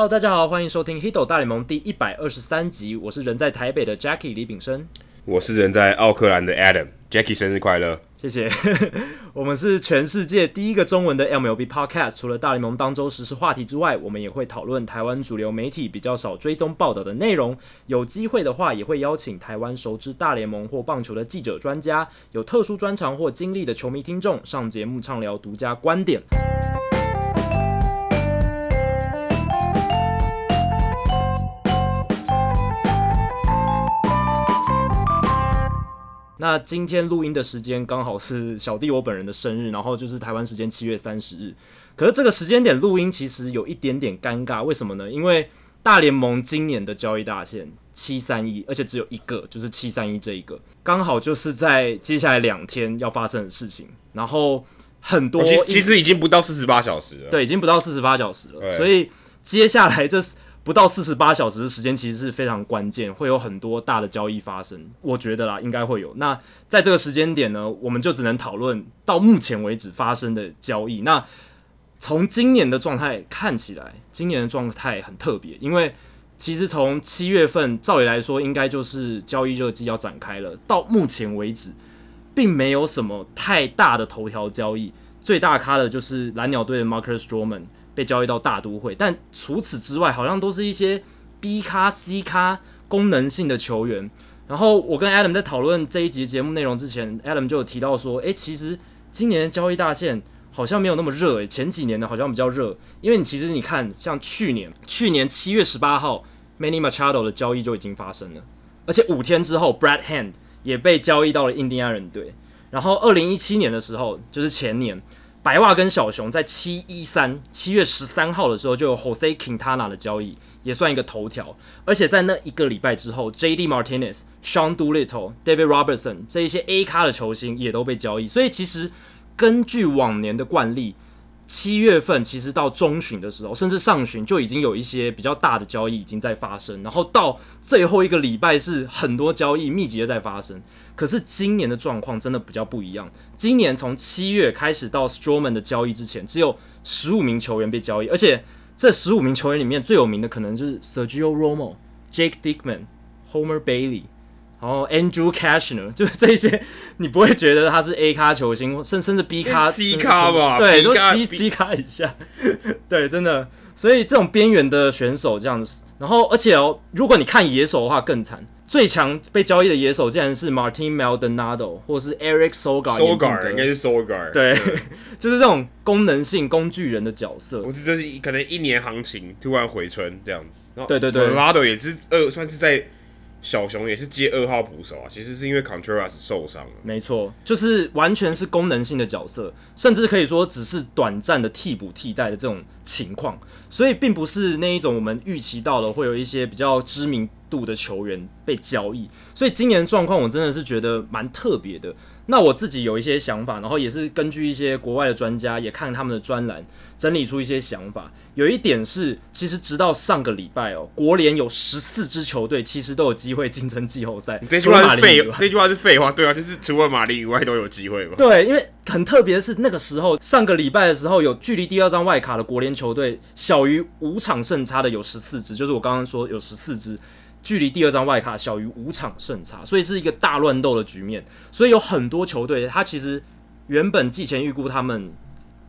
Hello，大家好，欢迎收听《Hito 大联盟》第一百二十三集。我是人在台北的 Jackie 李炳生，我是人在奥克兰的 Adam。Jackie 生日快乐！谢谢。我们是全世界第一个中文的 MLB Podcast。除了大联盟当周时事话题之外，我们也会讨论台湾主流媒体比较少追踪报道的内容。有机会的话，也会邀请台湾熟知大联盟或棒球的记者、专家，有特殊专长或经历的球迷听众上节目畅聊独家观点。那今天录音的时间刚好是小弟我本人的生日，然后就是台湾时间七月三十日。可是这个时间点录音其实有一点点尴尬，为什么呢？因为大联盟今年的交易大限七三一，而且只有一个，就是七三一这一个，刚好就是在接下来两天要发生的事情。然后很多，其实已经不到四十八小时了，对，已经不到四十八小时了。所以接下来这是。不到四十八小时的时间，其实是非常关键，会有很多大的交易发生。我觉得啦，应该会有。那在这个时间点呢，我们就只能讨论到目前为止发生的交易。那从今年的状态看起来，今年的状态很特别，因为其实从七月份，照理来说，应该就是交易热季要展开了。到目前为止，并没有什么太大的头条交易，最大咖的就是蓝鸟队的 Marcus Stroman。被交易到大都会，但除此之外，好像都是一些 B 咖、C 咖功能性的球员。然后我跟 Adam 在讨论这一集节目内容之前，Adam 就有提到说：“诶，其实今年的交易大限好像没有那么热诶，前几年的好像比较热。因为你其实你看，像去年，去年七月十八号，Manny Machado 的交易就已经发生了，而且五天之后，Brad Hand 也被交易到了印第安人队。然后二零一七年的时候，就是前年。”白袜跟小熊在七一三七月十三号的时候就有 Jose Quintana 的交易，也算一个头条。而且在那一个礼拜之后，JD Martinez、Sean Doolittle、David Robertson 这一些 A 咖的球星也都被交易。所以其实根据往年的惯例。七月份其实到中旬的时候，甚至上旬就已经有一些比较大的交易已经在发生，然后到最后一个礼拜是很多交易密集的在发生。可是今年的状况真的比较不一样。今年从七月开始到 Stroman 的交易之前，只有十五名球员被交易，而且这十五名球员里面最有名的可能就是 Sergio Romo、Jake Dickman、Homer Bailey。然后 Andrew Cashner 就是这些，你不会觉得他是 A 咖球星，甚甚至 B 咖、C 咖吧？对，都 C C 咖以下。对，真的。所以这种边缘的选手这样子，然后而且哦，如果你看野手的话更惨，最强被交易的野手竟然是 Martin Maldonado 或者是 Eric Sogard，Sogard 应该是 Sogard。对，就是这种功能性工具人的角色。我觉得这是可能一年行情突然回春这样子。对对对，Maldonado 也是呃，算是在。小熊也是接二号捕手啊，其实是因为 Contreras 受伤了。没错，就是完全是功能性的角色，甚至可以说只是短暂的替补替代的这种情况，所以并不是那一种我们预期到了会有一些比较知名度的球员被交易。所以今年的状况我真的是觉得蛮特别的。那我自己有一些想法，然后也是根据一些国外的专家也看他们的专栏，整理出一些想法。有一点是，其实直到上个礼拜哦，国联有十四支球队其实都有机会竞争季后赛。这句话是废，这句话是废话，对啊，就是除了马林以外都有机会嘛。对，因为很特别的是，那个时候上个礼拜的时候，有距离第二张外卡的国联球队小于五场胜差的有十四支，就是我刚刚说有十四支距离第二张外卡小于五场胜差，所以是一个大乱斗的局面。所以有很多球队，他其实原本季前预估他们。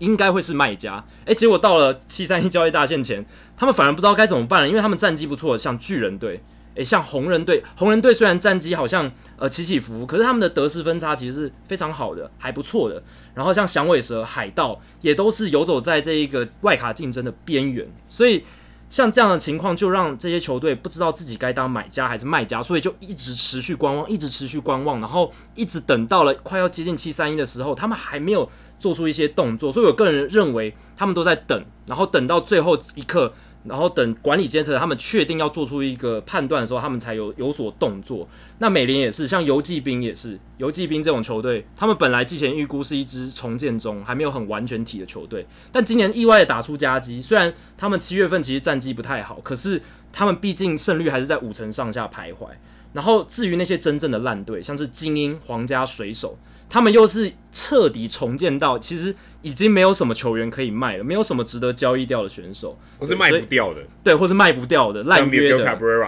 应该会是卖家，诶，结果到了七三一交易大限前，他们反而不知道该怎么办了，因为他们战绩不错，像巨人队，诶，像红人队，红人队虽然战绩好像呃起起伏伏，可是他们的得失分差其实是非常好的，还不错的。然后像响尾蛇、海盗也都是游走在这一个外卡竞争的边缘，所以。像这样的情况，就让这些球队不知道自己该当买家还是卖家，所以就一直持续观望，一直持续观望，然后一直等到了快要接近七三一的时候，他们还没有做出一些动作，所以我个人认为他们都在等，然后等到最后一刻。然后等管理监测他们确定要做出一个判断的时候，他们才有有所动作。那美联也是，像游骑兵也是，游骑兵这种球队，他们本来季前预估是一支重建中还没有很完全体的球队，但今年意外的打出佳绩。虽然他们七月份其实战绩不太好，可是他们毕竟胜率还是在五成上下徘徊。然后至于那些真正的烂队，像是精英、皇家、水手。他们又是彻底重建到其实已经没有什么球员可以卖了，没有什么值得交易掉的选手，或是卖不掉的，对，或是卖不掉的烂约的。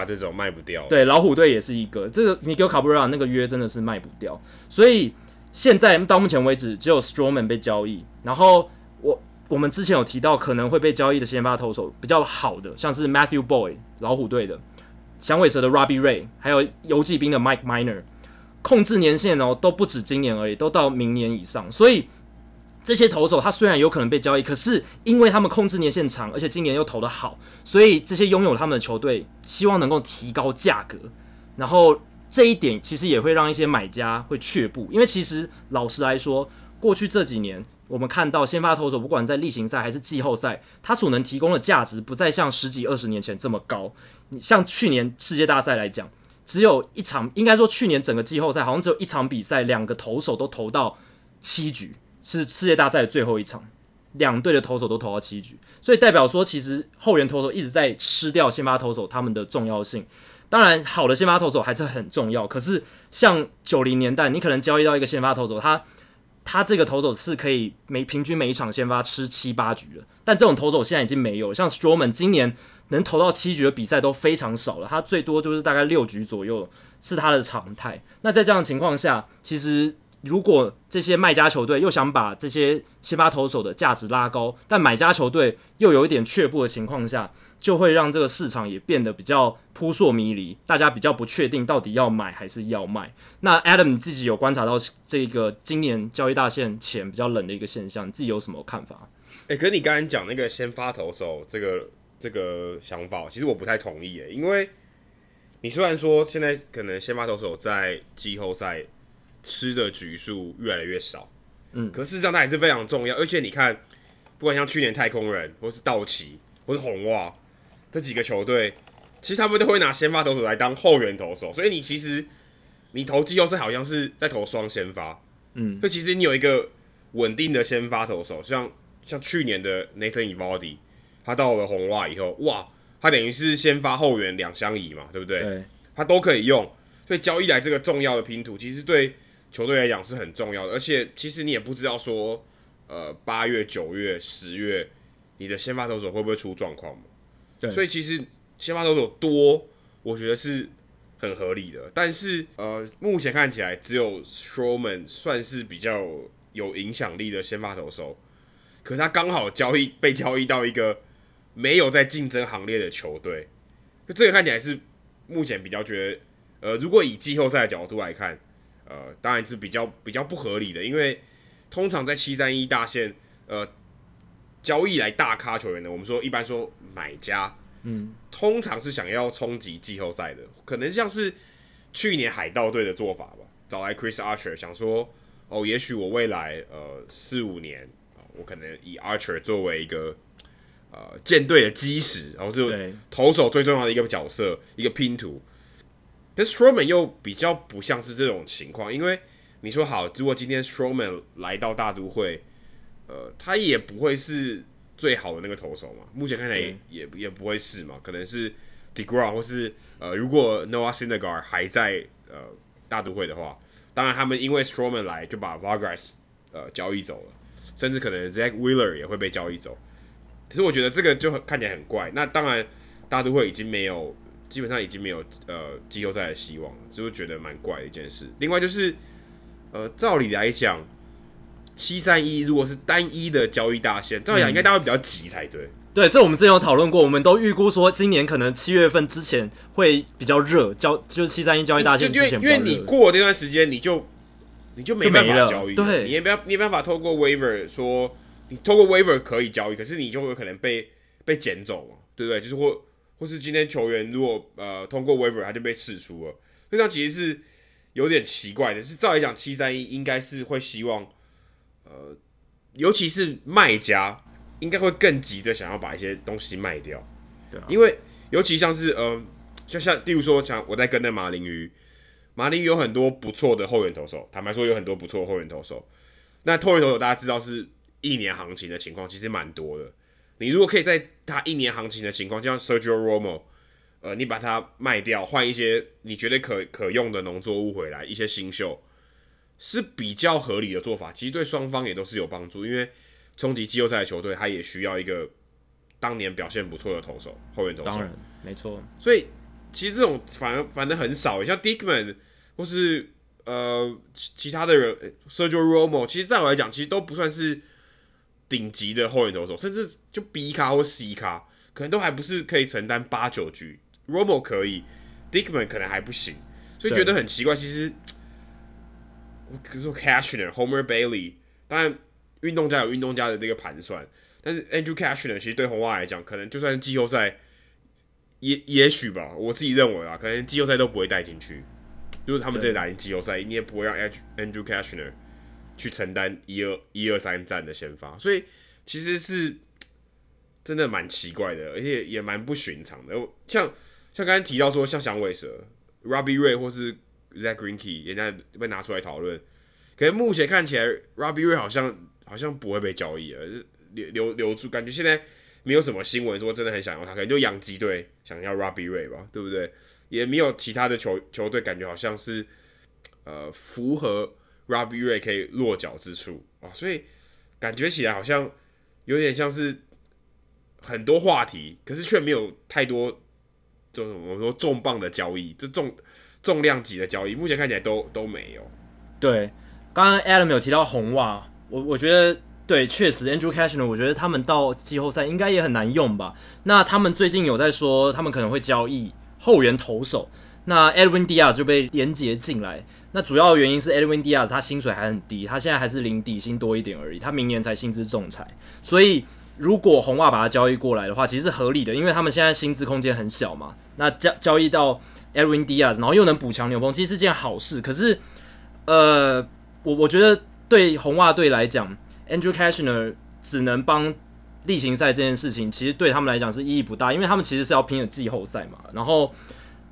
这种卖不掉，对，老虎队也是一个，这个 Miguel Cabrera 那个约真的是卖不掉，所以现在到目前为止只有 Stroman 被交易，然后我我们之前有提到可能会被交易的先发投手比较好的，像是 Matthew Boyd 老虎队的。响尾蛇的 Robbie Ray，还有游骑兵的 Mike Minor，控制年限哦都不止今年而已，都到明年以上。所以这些投手他虽然有可能被交易，可是因为他们控制年限长，而且今年又投得好，所以这些拥有他们的球队希望能够提高价格。然后这一点其实也会让一些买家会却步，因为其实老实来说，过去这几年。我们看到先发投手，不管在例行赛还是季后赛，他所能提供的价值不再像十几二十年前这么高。你像去年世界大赛来讲，只有一场，应该说去年整个季后赛好像只有一场比赛，两个投手都投到七局，是世界大赛的最后一场，两队的投手都投到七局，所以代表说，其实后援投手一直在吃掉先发投手他们的重要性。当然，好的先发投手还是很重要，可是像九零年代，你可能交易到一个先发投手，他。他这个投手是可以每平均每一场先发吃七八局的，但这种投手现在已经没有。像 Stroman 今年能投到七局的比赛都非常少了，他最多就是大概六局左右是他的常态。那在这样的情况下，其实如果这些卖家球队又想把这些先发投手的价值拉高，但买家球队又有一点却步的情况下，就会让这个市场也变得比较扑朔迷离，大家比较不确定到底要买还是要卖。那 Adam 你自己有观察到这个今年交易大限前比较冷的一个现象，你自己有什么看法？诶，可是你刚才讲那个先发投手这个这个想法，其实我不太同意诶，因为你虽然说现在可能先发投手在季后赛吃的局数越来越少，嗯，可事实上它还是非常重要。而且你看，不管像去年太空人，或是道奇，或是红袜。这几个球队，其实他们都会拿先发投手来当后援投手，所以你其实你投季后赛好像是在投双先发，嗯，所以其实你有一个稳定的先发投手，像像去年的 Nathan Eovaldi，他到了红袜以后，哇，他等于是先发后援两相宜嘛，对不对？对，他都可以用，所以交易来这个重要的拼图，其实对球队来讲是很重要的，而且其实你也不知道说，呃，八月、九月、十月，你的先发投手会不会出状况嘛？对所以其实先发投手多，我觉得是很合理的。但是呃，目前看起来只有 Stroman 算是比较有影响力的先发投手，可他刚好交易被交易到一个没有在竞争行列的球队，就这个看起来是目前比较觉得呃，如果以季后赛的角度来看，呃，当然是比较比较不合理的，因为通常在七三一大线呃。交易来大咖球员的，我们说一般说买家，嗯，通常是想要冲击季后赛的，可能像是去年海盗队的做法吧，找来 Chris Archer，想说哦，也许我未来呃四五年，我可能以 Archer 作为一个呃舰队的基石，然后是投手最重要的一个角色，一个拼图。但 Stroman 又比较不像是这种情况，因为你说好，如果今天 Stroman 来到大都会。呃，他也不会是最好的那个投手嘛，目前看起来也、嗯、也也不会是嘛，可能是 DeGrom 或是呃，如果 Noah Syndergaard 还在呃大都会的话，当然他们因为 Stroman 来就把 Vargas 呃交易走了，甚至可能 Zack Wheeler 也会被交易走。其实我觉得这个就很看起来很怪。那当然大都会已经没有，基本上已经没有呃季后赛的希望了，就是觉得蛮怪的一件事。另外就是呃，照理来讲。七三一如果是单一的交易大限，照理讲应该大家会比较急才对。对，这我们之前有讨论过，我们都预估说今年可能七月份之前会比较热，交就是七三一交易大限之前。因为你过了这段时间，你就你就没办法交易，对，你也没办你没办法透过 waiver 说你透过 waiver 可以交易，可是你就会有可能被被捡走嘛，对不对？就是或或是今天球员如果呃通过 waiver 他就被释出了，这样其实是有点奇怪的。是照理讲七三一应该是会希望。呃，尤其是卖家应该会更急着想要把一些东西卖掉，对啊，因为尤其像是呃，就像例如说，像我在跟那马林鱼，马林鱼有很多不错的后援投手，坦白说有很多不错的后援投手。那后援投手大家知道是一年行情的情况，其实蛮多的。你如果可以在他一年行情的情况，就像 Sergio Romo，呃，你把它卖掉，换一些你觉得可可用的农作物回来，一些新秀。是比较合理的做法。其实对双方也都是有帮助，因为冲击季后赛的球队，他也需要一个当年表现不错的投手，后援投手。当然，没错。所以其实这种反而反正很少，像 Dickman 或是呃其他的人，Sergio Romo，其实在我来讲，其实都不算是顶级的后援投手，甚至就 B 咖或 C 咖，可能都还不是可以承担八九局。Romo 可以，Dickman 可能还不行，所以觉得很奇怪。其实，我比如说 Cashner、Homer Bailey，当然运动家有运动家的那个盘算，但是 Andrew Cashner 其实对红袜来讲，可能就算是季后赛，也也许吧，我自己认为啊，可能季后赛都不会带进去。如果他们真的打进季后赛，你也不会让 Andrew Cashner 去承担一二一二三战的先发，所以其实是 真的蛮奇怪的，而且也蛮不寻常的，像。像刚才提到说，像响尾蛇、Robbie Ray 或是 Zack Greinke，人家被拿出来讨论。可是目前看起来，Robbie Ray 好像好像不会被交易了，留留留住，感觉现在没有什么新闻说真的很想要他，可能就养鸡队想要 Robbie Ray 吧，对不对？也没有其他的球球队感觉好像是呃符合 Robbie Ray 可以落脚之处啊，所以感觉起来好像有点像是很多话题，可是却没有太多。就是我说重磅的交易，就重重量级的交易，目前看起来都都没有。对，刚刚 Adam 有提到红袜，我我觉得对，确实 Andrew Cashner，我觉得他们到季后赛应该也很难用吧。那他们最近有在说，他们可能会交易后援投手，那 Edwin Diaz 就被连结进来。那主要原因是 Edwin Diaz 他薪水还很低，他现在还是领底薪多一点而已，他明年才薪资仲裁，所以。如果红袜把它交易过来的话，其实是合理的，因为他们现在薪资空间很小嘛。那交交易到 Edwin Diaz，然后又能补强牛棚，其实是件好事。可是，呃，我我觉得对红袜队来讲，Andrew Cashner 只能帮例行赛这件事情，其实对他们来讲是意义不大，因为他们其实是要拼的季后赛嘛。然后，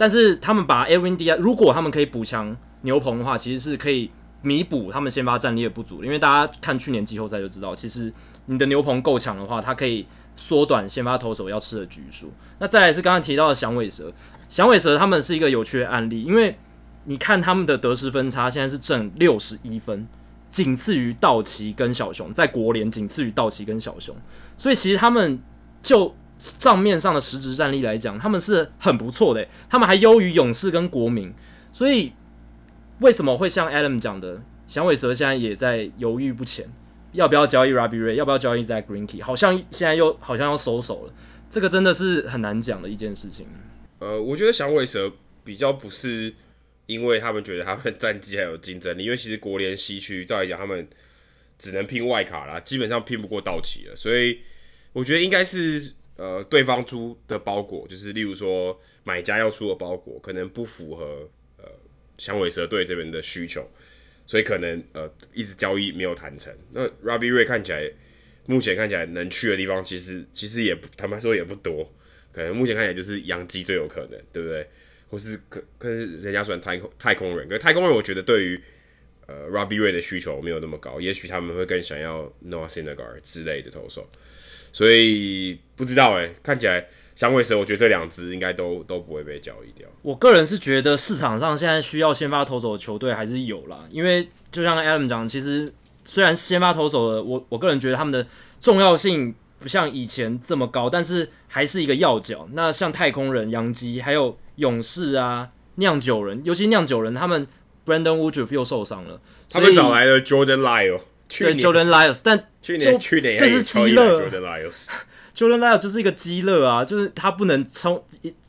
但是他们把 LINDA 如果他们可以补强牛棚的话，其实是可以弥补他们先发战力的不足。因为大家看去年季后赛就知道，其实。你的牛棚够强的话，它可以缩短先发投手要吃的局数。那再来是刚刚提到的响尾蛇，响尾蛇他们是一个有趣的案例，因为你看他们的得失分差现在是正六十一分，仅次于道奇跟小熊，在国联仅次于道奇跟小熊，所以其实他们就账面上的实质战力来讲，他们是很不错的，他们还优于勇士跟国民，所以为什么会像 Adam 讲的，响尾蛇现在也在犹豫不前？要不要交易 Robbie Ray？要不要交易 Zack Greinke？好像现在又好像要收手了，这个真的是很难讲的一件事情。呃，我觉得响尾蛇比较不是因为他们觉得他们战绩还有竞争力，因为其实国联西区照来讲他们只能拼外卡啦，基本上拼不过道奇了，所以我觉得应该是呃对方出的包裹，就是例如说买家要出的包裹，可能不符合呃响尾蛇队这边的需求。所以可能呃一直交易没有谈成。那 Robbie Ray 看起来，目前看起来能去的地方其实其实也不，坦白说也不多。可能目前看起来就是洋基最有可能，对不对？或是可可是人家算太空太空人，可是太空人我觉得对于呃 Robbie Ray 的需求没有那么高，也许他们会更想要 Noah s i n a g a r 之类的投手。所以不知道哎、欸，看起来。响尾蛇，我觉得这两支应该都都不会被交易掉。我个人是觉得市场上现在需要先发投手的球队还是有啦，因为就像 Adam 讲，其实虽然先发投手的，我我个人觉得他们的重要性不像以前这么高，但是还是一个要角。那像太空人、洋基，还有勇士啊、酿酒人，尤其酿酒人，他们 Brandon Woodruff 又受伤了，他们找来了 Jordan 对 Jordan Lyles，但去年去年就是鸡肋。Jordan Lyles 就是一个鸡肋啊，就是他不能冲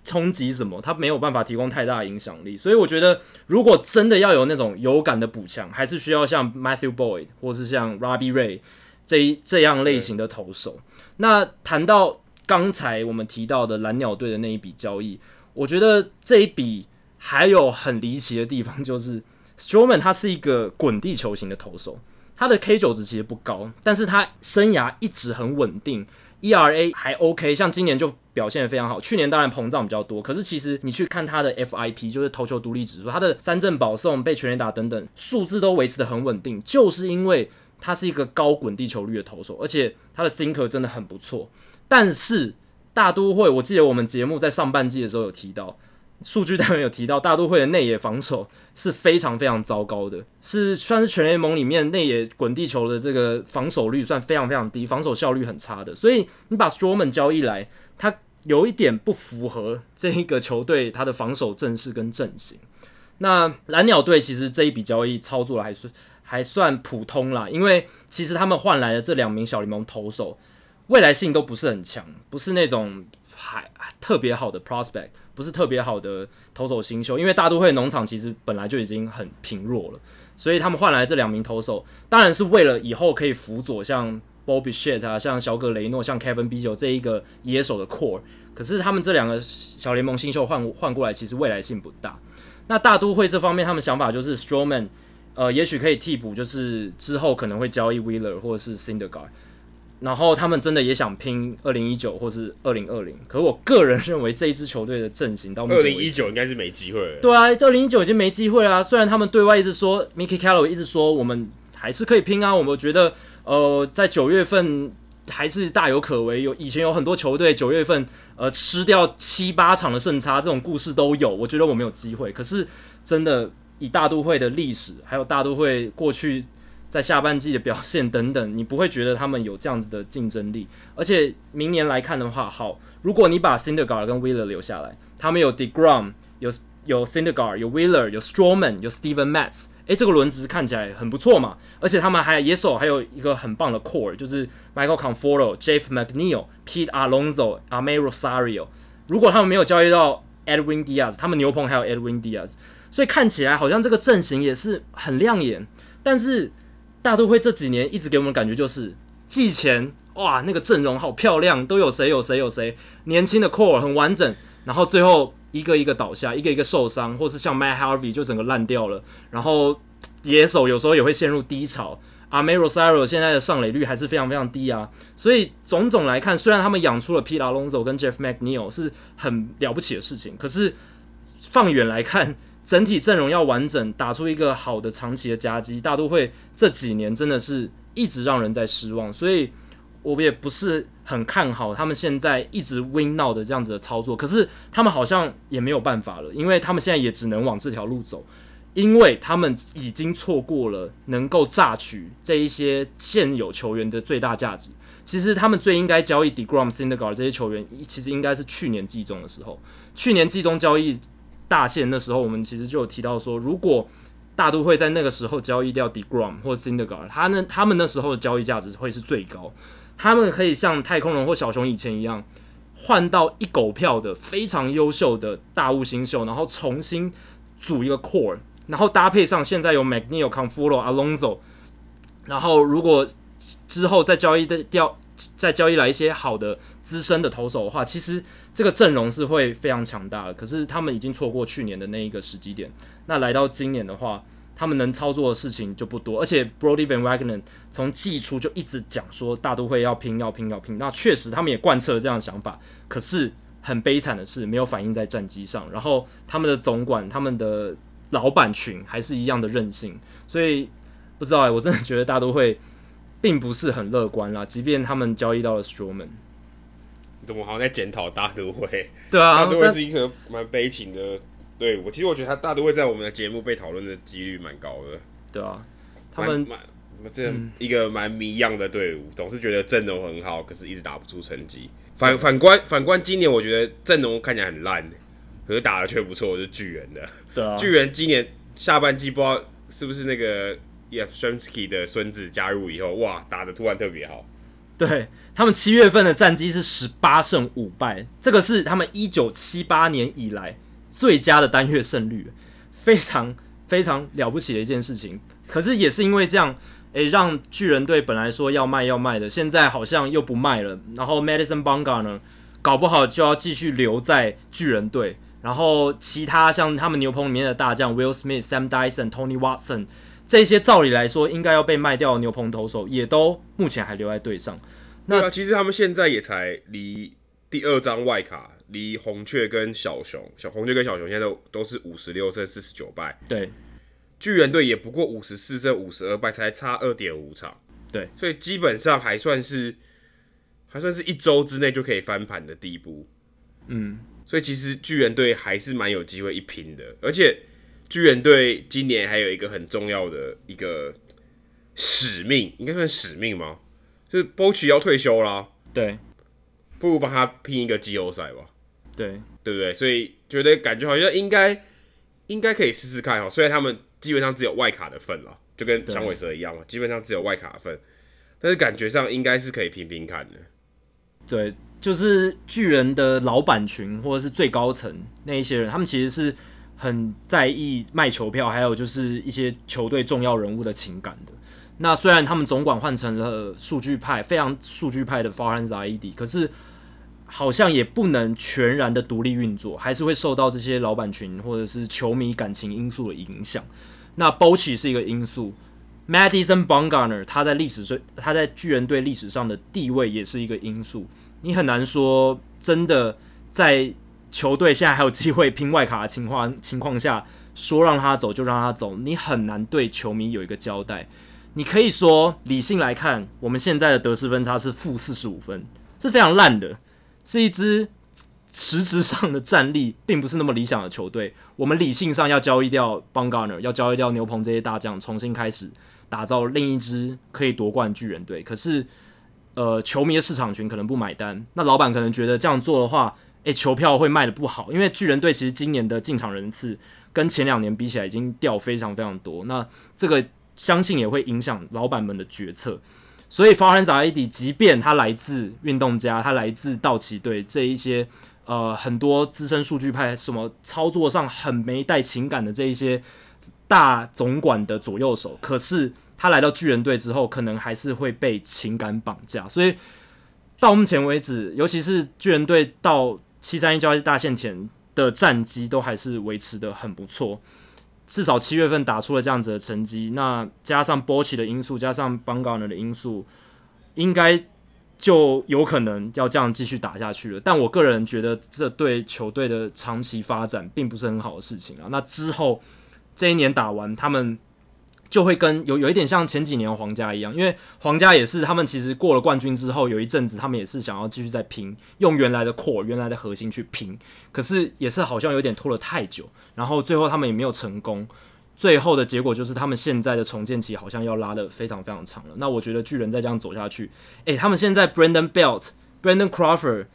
冲击什么，他没有办法提供太大的影响力，所以我觉得如果真的要有那种有感的补强，还是需要像 Matthew Boyd 或是像 Robbie Ray 这一这样类型的投手。那谈到刚才我们提到的蓝鸟队的那一笔交易，我觉得这一笔还有很离奇的地方，就是 Stroman 他是一个滚地球型的投手，他的 K 九值其实不高，但是他生涯一直很稳定。ERA 还 OK，像今年就表现得非常好。去年当然膨胀比较多，可是其实你去看他的 FIP，就是投球独立指数，他的三振保送、被全垒打等等数字都维持得很稳定，就是因为他是一个高滚地球率的投手，而且他的 sinker 真的很不错。但是大都会，我记得我们节目在上半季的时候有提到，数据单元有提到，大都会的内野防守是非常非常糟糕的，是算是全联盟里面内野滚地球的这个防守率算非常非常低，防守效率很差的。所以你把 Stroman 交易来，他有一点不符合这一个球队他的防守阵势跟阵型。那蓝鸟队其实这一笔交易操作还算还算普通啦，因为其实他们换来的这两名小联盟投手未来性都不是很强，不是那种还特别好的 prospect。不是特别好的投手新秀，因为大都会农场其实本来就已经很贫弱了，所以他们换来这两名投手，当然是为了以后可以辅佐像 Bobby s h e t 啊、像小葛雷诺、像 Kevin Biggio 这一个野手的 core。可是他们这两个小联盟新秀换换过来，其实未来性不大。那大都会这方面，他们想法就是 Stroman，呃，也许可以替补，就是之后可能会交易 Wheeler 或者是 Syndergaard。然后他们真的也想拼二零一九或是二零二零，可是我个人认为这一支球队的阵型到目前二零一九应该是没机会了。对啊，二零一九已经没机会了啊。虽然他们对外一直说，Mickey Callaway 一直说我们还是可以拼啊。我们觉得呃，在九月份还是大有可为。有以前有很多球队九月份呃吃掉七八场的胜差，这种故事都有。我觉得我们有机会，可是真的以大都会的历史，还有大都会过去。在下半季的表现等等，你不会觉得他们有这样子的竞争力。而且明年来看的话，好，如果你把 Syndergaard 跟 Wheeler 留下来，他们有 Degrom，有有 s i n d e r g a r d 有 Wheeler，有 Stroman，有 Steven Matz，诶，这个轮值看起来很不错嘛。而且他们还野手还有一个很棒的 core，就是 Michael Conforto、Jeff McNeil、Pete Alonso、a m e r o s a r i o。如果他们没有交易到 Edwin Diaz，他们牛棚还有 Edwin Diaz，所以看起来好像这个阵型也是很亮眼，但是。大都会这几年一直给我们感觉就是季前哇，那个阵容好漂亮，都有谁有谁有谁，年轻的 core 很完整，然后最后一个一个倒下，一个一个受伤，或是像 Matt Harvey 就整个烂掉了，然后野手有时候也会陷入低潮。Amed Rosario 现在的上垒率还是非常非常低啊，所以种种来看，虽然他们养出了 Pete Alonso 跟 Jeff McNeil 是很了不起的事情，可是放远来看。整体阵容要完整，打出一个好的长期的夹击，大都会这几年真的是一直让人在失望，所以我也不是很看好他们现在一直 win now 的这样子的操作。可是他们好像也没有办法了，因为他们现在也只能往这条路走，因为他们已经错过了能够榨取这一些现有球员的最大价值。其实他们最应该交易 Degrom、Sindergar 这些球员，其实应该是去年季中的时候，去年季中交易。大线那时候，我们其实就有提到说，如果大都会在那个时候交易掉 Degrom 或 Syndergaard，他那他们那时候的交易价值会是最高，他们可以像太空人或小熊以前一样，换到一狗票的非常优秀的大物新秀，然后重新组一个 core，然后搭配上现在有 McNeil、Conforto、Alonso，然后如果之后再交易的掉。再交易来一些好的资深的投手的话，其实这个阵容是会非常强大的。可是他们已经错过去年的那一个时机点，那来到今年的话，他们能操作的事情就不多。而且 Brodie Van Wagenen 从季初就一直讲说大都会要拼要拼要拼，那确实他们也贯彻了这样的想法。可是很悲惨的是，没有反映在战绩上。然后他们的总管、他们的老板群还是一样的任性。所以不知道哎、我真的觉得大都会。并不是很乐观啦，即便他们交易到了 Stroman，怎么好像在检讨大都会？对啊，大都会是一个蛮悲情的队伍。其实我觉得他大都会在我们的节目被讨论的几率蛮高的。对啊，他们蛮这一个蛮谜样的队伍，总是觉得阵容很好，可是一直打不出成绩。反反观反观今年，我觉得阵容看起来很烂，可是打的却不错，是巨人的。对啊，巨人今年下半季不知道是不是那个。Yastrzemski 的孙子加入以后，哇，打的突然特别好。对，他们七月份的战绩是十八胜五败，这个是他们一九七八年以来最佳的单月胜率，非常非常了不起的一件事情。可是也是因为这样，诶，让巨人队本来说要卖要卖的，现在好像又不卖了。然后 Madison Bumgarner 呢，搞不好就要继续留在巨人队。然后其他像他们牛棚里面的大将 Will Smith、Sam Dyson、Tony Watson。这些照理来说应该要被卖掉的牛棚投手，也都目前还留在队上。那、啊、其实他们现在也才离第二张外卡，离红雀跟小熊，小红雀跟小熊现在都都是五十六胜四十九败。对，巨人队也不过五十四胜五十二败，才差二点五场。对，所以基本上还算是还算是一周之内就可以翻盘的地步。嗯，所以其实巨人队还是蛮有机会一拼的。而且巨人队今年还有一个很重要的一个使命，应该算使命吗？就是 Bochy 要退休啦。对，不如帮他拼一个季后赛吧。对，对不对？所以觉得感觉好像应该应该可以试试看哦。虽然他们基本上只有外卡的份了，就跟响尾蛇一样嘛，基本上只有外卡的份，但是感觉上应该是可以拼拼看的。对，就是巨人的老板群或者是最高层那一些人，他们其实是很在意卖球票，还有就是一些球队重要人物的情感的。那虽然他们总管换成了数据派，非常数据派的 Farhan Zaidi，可是好像也不能全然的独立运作，还是会受到这些老板群或者是球迷感情因素的影响。那 b o c h 是一个因素，Madison Bumgarner 他在历史上他在巨人队历史上的地位也是一个因素。你很难说真的在球队现在还有机会拼外卡的情况情况下，说让他走就让他走，你很难对球迷有一个交代。你可以说理性来看，我们现在的得失分差是负四十五分，是非常烂的，是一支实质上的战力并不是那么理想的球队。我们理性上要交易掉 Bumgarner，要交易掉牛棚这些大将，重新开始打造另一支可以夺冠巨人队。可是，呃，球迷的市场群可能不买单，那老板可能觉得这样做的话，诶，球票会卖得不好，因为巨人队其实今年的进场人次跟前两年比起来已经掉非常非常多。那这个。相信也会影响老板们的决策，所以法兰扎伊迪，即便他来自运动家，他来自道奇队这一些呃很多资深数据派，什么操作上很没带情感的这一些大总管的左右手，可是他来到巨人队之后，可能还是会被情感绑架。所以到目前为止，尤其是巨人队到七三一交易大限前的战绩，都还是维持得很不错。至少七月份打出了这样子的成绩，那加上波奇的因素，加上邦加尔的因素，应该就有可能要这样继续打下去了。但我个人觉得，这对球队的长期发展并不是很好的事情啊。那之后这一年打完，他们。就会跟有有一点像前几年皇家一样，因为皇家也是他们其实过了冠军之后，有一阵子他们也是想要继续再拼，用原来的 core 原来的核心去拼，可是也是好像有点拖了太久，然后最后他们也没有成功，最后的结果就是他们现在的重建期好像要拉得非常非常长了。那我觉得巨人再这样走下去，诶，他们现在 Brandon Belt、Brandon Crawford、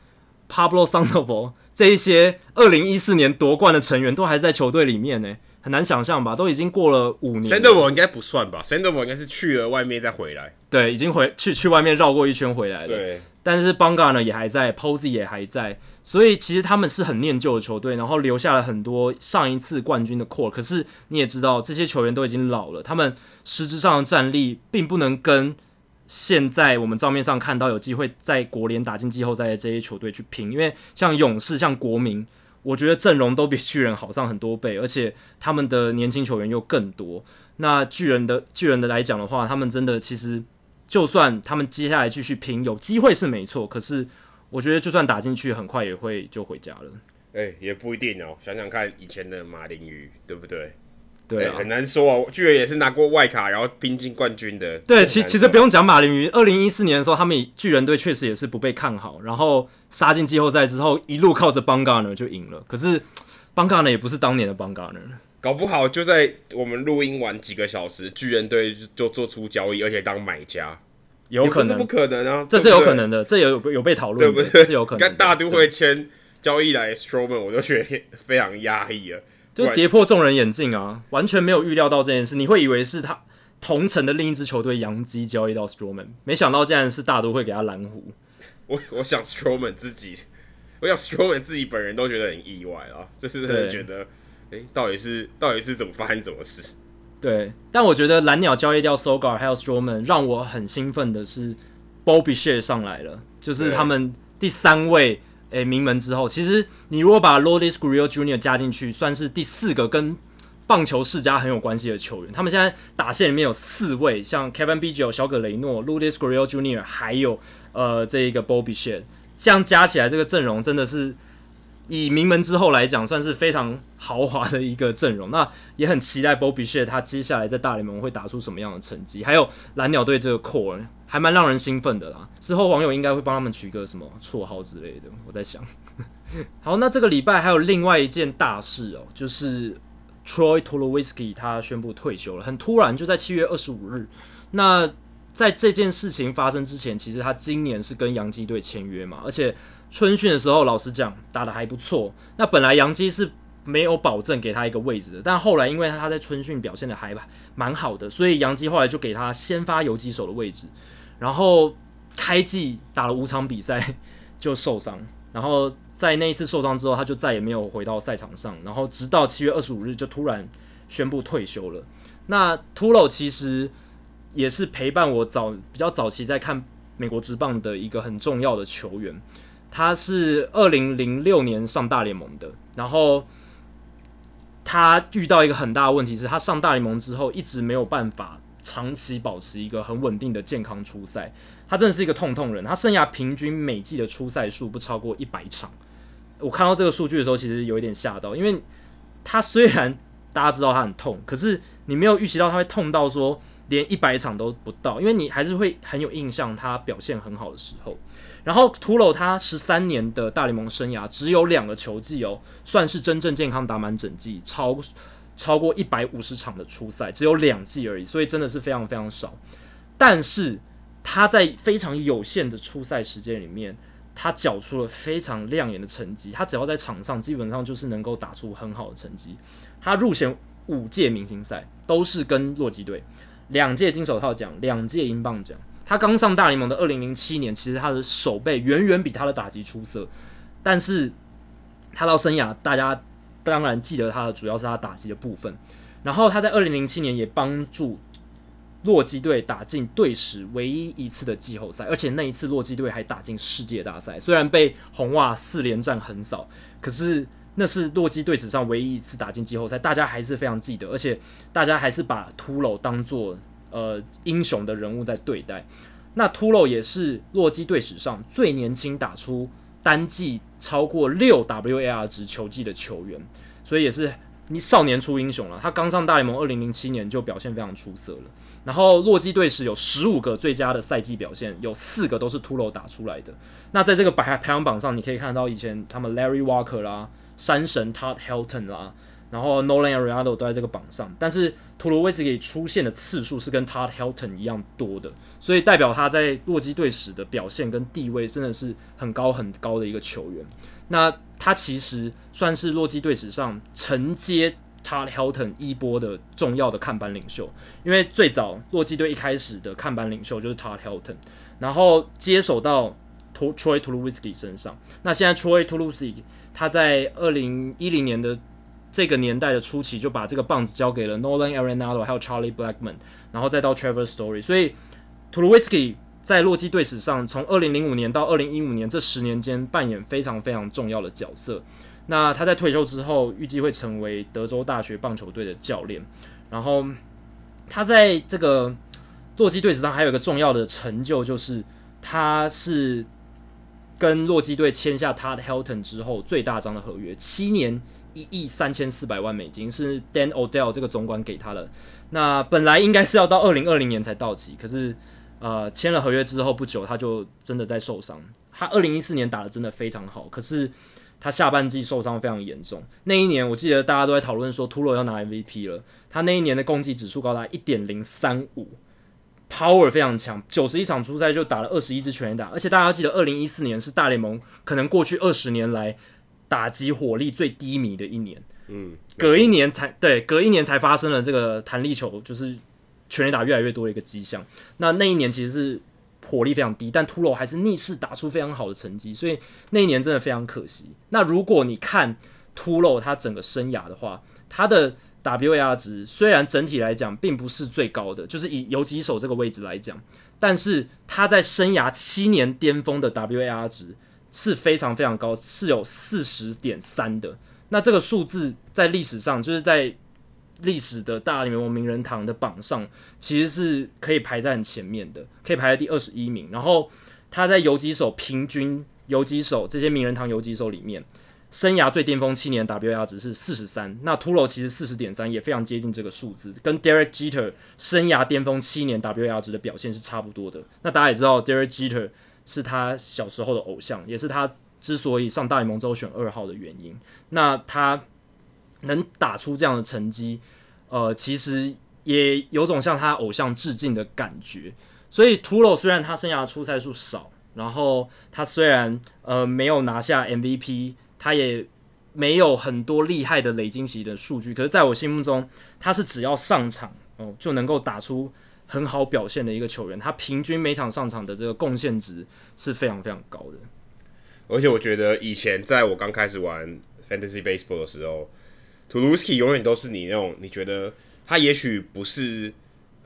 Pablo Sandoval 这一些二零一四年夺冠的成员都还在球队里面呢。很难想象吧？都已经过了五年，Sandoval 应该不算吧？Sandoval 应该是去了外面再回来。对，已经回去去外面绕过一圈回来了。对，但是 Bumgarner 呢也还在，Posey 也还在，所以其实他们是很念旧的球队，然后留下了很多上一次冠军的 core。可是你也知道，这些球员都已经老了，他们实质上的战力并不能跟现在我们账面上看到有机会在国联打进季后赛的这些球队去拼，因为像勇士、像国民。我觉得阵容都比巨人好上很多倍，而且他们的年轻球员又更多。那巨人的巨人的来讲的话，他们真的其实就算他们接下来继续拼，有机会是没错。可是我觉得就算打进去，很快也会就回家了。哎、也不一定哦。想想看，以前的马林鱼，对不对？对、啊欸，很难说哦。巨人也是拿过外卡，然后拼进冠军的。对，其其实不用讲马林鱼。二零一四年的时候，他们巨人队确实也是不被看好，然后杀进季后赛之后，一路靠着 Bumgarner 就赢了。可是 Bumgarner 也不是当年的 Bumgarner，搞不好就在我们录音完几个小时，巨人队就做出交易，而且当买家，有可能？不，不可能啊，这是有可能的，这有有被讨论，对不对？是有可能。跟大都会签交易来 Stroman，我都觉得非常压抑了。就跌破众人眼镜啊！完全没有预料到这件事，你会以为是他同城的另一支球队杨基交易到 Stroman，没想到竟然是大都会给他蓝湖。我我想 Stroman 自己，我想 Stroman 自己本人都觉得很意外啊，就是觉得，哎，到底是到底是怎么发生什么事？对，但我觉得蓝鸟交易掉 Sogard 还有 Stroman，让我很兴奋的是 Bo Bichette 上来了，就是他们第三位。诶，名门之后，其实你如果把 Lourdes g u r i e l Jr. 加进去，算是第四个跟棒球世家很有关系的球员。他们现在打线里面有四位，像 Kevin Biggio、小葛雷诺、Lourdes g u r i e l Jr. 还有呃这一个 Bobby s h e d 这样加起来这个阵容真的是。以名门之后来讲，算是非常豪华的一个阵容。那也很期待 Bobby s h e 他接下来在大联盟会打出什么样的成绩。还有蓝鸟队这个 core 还蛮让人兴奋的啦。之后网友应该会帮他们取个什么绰号之类的。我在想，好，那这个礼拜还有另外一件大事哦，就是 Troy Tulowitzki 他宣布退休了，很突然，就在七月二十五日。那在这件事情发生之前，其实他今年是跟洋基队签约嘛，而且春训的时候，老实讲打得还不错。那本来杨基是没有保证给他一个位置的，但后来因为他在春训表现的还蛮好的，所以杨基后来就给他先发游击手的位置。然后开季打了五场比赛就受伤，然后在那一次受伤之后，他就再也没有回到赛场上。然后直到七月二十五日就突然宣布退休了。那 Tulo 其实也是陪伴我早比较早期在看美国职棒的一个很重要的球员。他是二零零六年上大联盟的，然后他遇到一个很大的问题是他上大联盟之后一直没有办法。长期保持一个很稳定的健康出赛，他真的是一个痛痛人。他生涯平均每季的出赛数不超过一百场。我看到这个数据的时候，其实有一点吓到，因为他虽然大家知道他很痛，可是你没有预期到他会痛到说连一百场都不到，因为你还是会很有印象他表现很好的时候。然后 Tulo 他十三年的大联盟生涯只有两个球季哦，算是真正健康打满整季超。超过一百五十场的出赛只有两季而已，所以真的是非常非常少。但是他在非常有限的出赛时间里面，他缴出了非常亮眼的成绩。他只要在场上，基本上就是能够打出很好的成绩。他入选五届明星赛，都是跟洛基队，两届金手套奖，两届英镑奖。他刚上大联盟的二零零七年，其实他的守备远远比他的打击出色，但是他到生涯大家。当然记得他的主要是他打击的部分，然后他在二零零七年也帮助洛基队打进队史唯一一次的季后赛，而且那一次洛基队还打进世界大赛。虽然被红袜四连战横扫，可是那是洛基队史上唯一一次打进季后赛，大家还是非常记得，而且大家还是把秃楼当做呃英雄的人物在对待。那秃楼也是洛基队史上最年轻打出单季超过六 WAR 值球季的球员，所以也是你少年出英雄了。他刚上大联盟，二零零七年就表现非常出色了。然后洛基队史有十五个最佳的赛季表现，有四个都是秃楼打出来的。那在这个排排行榜上，你可以看到以前他们 Larry Walker 啦、山神 Todd Helton 啦。然后 Nolan Arenado 都在这个榜上，但是 Tulowitzki 出现的次数是跟 Todd Helton 一样多的，所以代表他在洛基队史的表现跟地位真的是很高很高的一个球员。那他其实算是洛基队史上承接 Todd Helton 衣钵的重要的看板领袖，因为最早洛基队一开始的看板领袖就是 Todd Helton，然后接手到 Troy Tulowitzki 身上。那现在 Troy Tulowitzky 他在二零一零年的这个年代的初期就把这个棒子交给了 Nolan Arenado 还有 Charlie Blackman，然后再到 Trevor Story，所以 Tulowitzki 在洛基队史上从二零零五年到二零一五年这十年间扮演非常非常重要的角色。那他在退休之后预计会成为德州大学棒球队的教练。然后他在这个洛基队史上还有一个重要的成就，就是他是跟洛基队签下 Todd Helton 之后最大张的合约，七年。一亿三千四百万美金是 Dan O'Dell 这个总管给他的。那本来应该是要到二零二零年才到期，可是呃签了合约之后不久他就真的在受伤。他二零一四年打得真的非常好，可是他下半季受伤非常严重。那一年我记得大家都在讨论说 Tulo 要拿 MVP 了。他那一年的攻击指数高达一点零三五，Power 非常强，九十一场出赛就打了二十一支全垒打，而且大家要记得二零一四年是大联盟可能过去二十年来。打击火力最低迷的一年，嗯，隔一年才对，隔一年才发生了这个弹力球，就是全垒打越来越多的一个迹象。那那一年其实是火力非常低，但秃楼还是逆势打出非常好的成绩，所以那一年真的非常可惜。那如果你看秃楼他整个生涯的话，他的 WAR 值虽然整体来讲并不是最高的，就是以游击手这个位置来讲，但是他在生涯七年巅峰的 WAR 值。是非常非常高，是有四十点三的。那这个数字在历史上，就是在历史的大联盟名人堂的榜上，其实是可以排在很前面的，可以排在第二十一名。然后他在游击手平均游击手这些名人堂游击手里面，生涯最巅峰七年 WAR 值是四十三。那秃楼其实四十点三也非常接近这个数字，跟 Derek Jeter 生涯巅峰七年 WAR 值的表现是差不多的。那大家也知道 Derek Jeter。是他小时候的偶像，也是他之所以上大联盟之后选二号的原因。那他能打出这样的成绩，呃，其实也有种向他偶像致敬的感觉。所以，Tulo 虽然他生涯出赛数少，然后他虽然呃没有拿下 MVP，他也没有很多厉害的累积席的数据，可是在我心目中，他是只要上场哦、就能够打出很好表现的一个球员。他平均每场上场的这个贡献值是非常非常高的。而且我觉得以前在我刚开始玩 Fantasy Baseball 的时候，Tulowitzki 永远都是你那种你觉得他也许不是。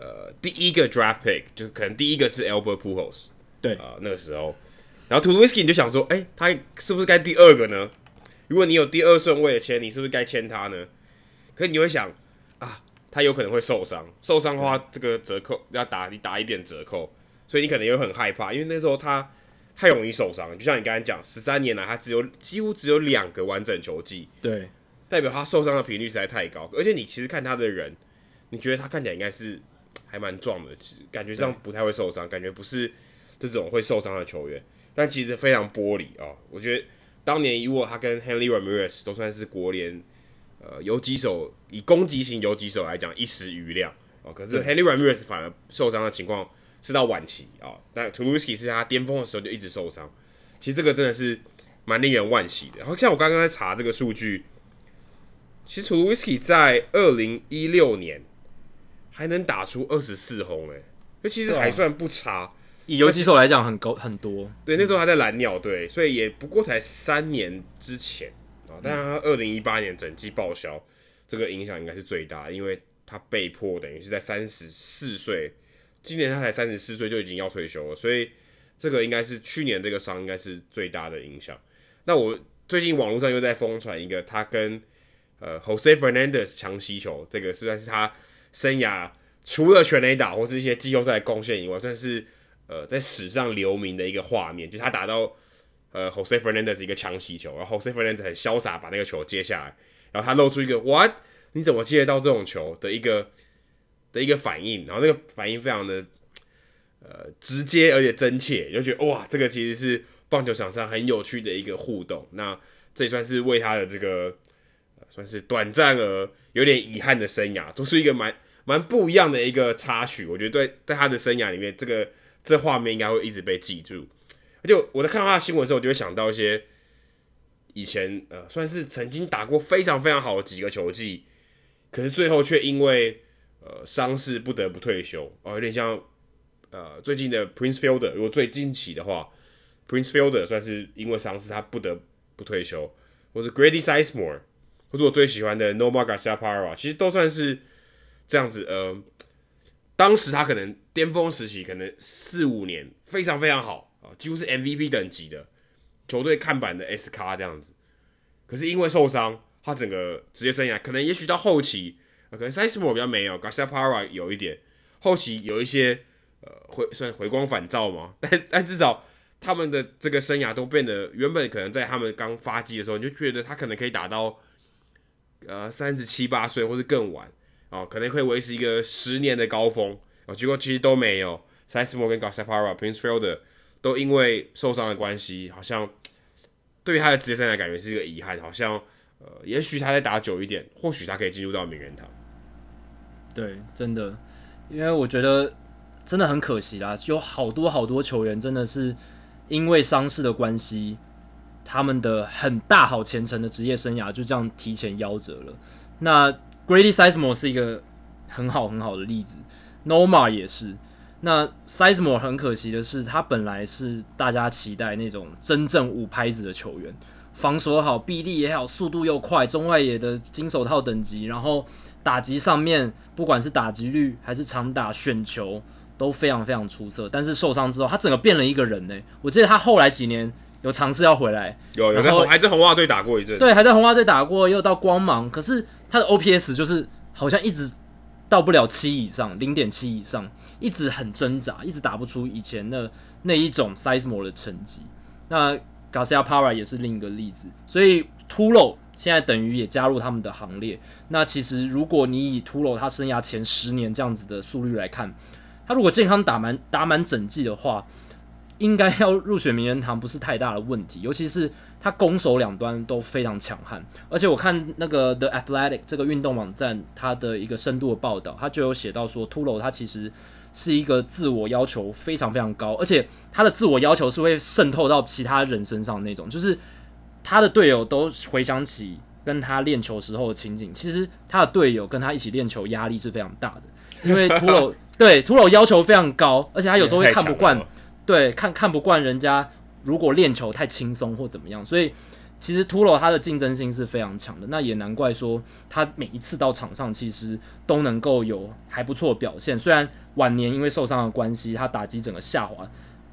呃，第一个 draft pick 就可能第一个是 Albert Pujols，对啊、呃，那个时候，然后 Tulowitzki 你就想说，哎、欸，他是不是该第二个呢？如果你有第二顺位的签，你是不是该签他呢？可是你会想啊，他有可能会受伤，受伤的话，这个折扣要打你打一点折扣，所以你可能又很害怕，因为那时候他太容易受伤。就像你刚才讲，十三年来他只有几乎只有两个完整球季，对，代表他受伤的频率实在太高。而且你其实看他的人，你觉得他看起来应该是。还蛮壮的，感觉上不太会受伤，感觉不是这种会受伤的球员，但其实非常玻璃啊、哦。我觉得当年如果他跟 Henry Ramirez 都算是国联呃游击手，以攻击型游击手来讲一时余亮哦。可是 Hanley Ramirez 反而受伤的情况是到晚期啊、哦，但 Tulowitzki 是他巅峰的时候就一直受伤。其实这个真的是蛮令人惋惜的。然后像我刚刚在查这个数据，其实 Tulowitzki 在二零一六年。还能打出二十四轰哎，那其实还算不差。啊、以游击手来讲，很高很多。对，那时候他在蓝鸟队，所以也不过才三年之前啊。当然，他二零一八年整季报销，这个影响应该是最大，因为他被迫等于是在三十四岁，今年他才三十四岁就已经要退休了，所以这个应该是去年这个伤应该是最大的影响。那我最近网络上又在疯传一个他跟呃 Jose Fernandez 抢七球，这个算是他。生涯除了全垒打或是一些季后赛贡献以外，算是呃在史上留名的一个画面，就是他打到呃 Jose Fernandez 一个强袭球，然后 Jose Fernandez 很潇洒把那个球接下来，然后他露出一个 What？你怎么接得到这种球的一个的一个反应，然后那个反应非常的呃直接而且真切，就觉得哇，这个其实是棒球场上很有趣的一个互动。那这也算是为他的这个。算是短暂而有点遗憾的生涯，都是一个蛮蛮不一样的一个插曲。我觉得对，在他的生涯里面，这个这画面应该会一直被记住。而且我在看到他的新闻的时候，我就会想到一些以前呃，算是曾经打过非常非常好的几个球季，可是最后却因为呃伤势不得不退休。哦、有点像呃最近的 Prince Fielder，如果最近期的话，Prince Fielder 算是因为伤势他不得不退休，或是 Grady Sizemore。或者我最喜欢的 Nomar Garciaparra，其实都算是这样子。呃，当时他可能巅峰时期，可能四五年非常非常好，几乎是 MVP 等级的球队看板的 S 咖这样子。可是因为受伤，他整个职业生涯可能也许到后期，可能 Sizemore 比较没有，Garciaparra 有一点，后期有一些呃回算回光返照嘛。但但至少他们的这个生涯都变得原本可能在他们刚发迹的时候，你就觉得他可能可以打到。呃，三十七八岁或是更晚哦，可能会维持一个十年的高峰哦，结果其实都没有。Sizemore 跟 Garciaparra、Prince Fielder 都因为受伤的关系，好像 对于他的职业生涯感觉是一个遗憾。好像呃，也许他再打久一点，或许他可以进入到名人堂。对，真的，因为我觉得真的很可惜啦，有好多好多球员真的是因为伤势的关系。他们的很大好前程的职业生涯就这样提前夭折了。那 Grady Sizemore 是一个很好很好的例子，Noma 也是。那 Sizemore 很可惜的是，他本来是大家期待那种真正五拍子的球员，防守好，臂力也好，速度又快，中外野的金手套等级，然后打击上面不管是打击率还是长打选球都非常非常出色。但是受伤之后，他整个变了一个人呢。我记得他后来几年。有尝试要回来，有有在红还在红袜队打过一阵，对，还在红袜队打过，又到光芒，可是他的 OPS 就是好像一直到不了七以上，零点七以上，一直很挣扎，一直打不出以前的那一种 Sizemore 的成绩。那 Garciaparra 也是另一个例子，所以 Tulo 现在等于也加入他们的行列。那其实如果你以 Tulo 他生涯前十年这样子的速率来看，他如果健康打满打满整季的话。应该要入选名人堂不是太大的问题，尤其是他攻守两端都非常强悍。而且我看那个 The Athletic 这个运动网站，它的一个深度的报道，他就有写到说，Tulo 他其实是一个自我要求非常非常高，而且他的自我要求是会渗透到其他人身上那种，就是他的队友都回想起跟他练球时候的情景，其实他的队友跟他一起练球压力是非常大的，因为 Tulo 对 Tulo 要求非常高，而且他有时候会看不惯。对，看看不惯人家如果练球太轻松或怎么样，所以其实 Tulo 他的竞争性是非常强的。那也难怪说他每一次到场上其实都能够有还不错的表现。虽然晚年因为受伤的关系，他打击整个下滑，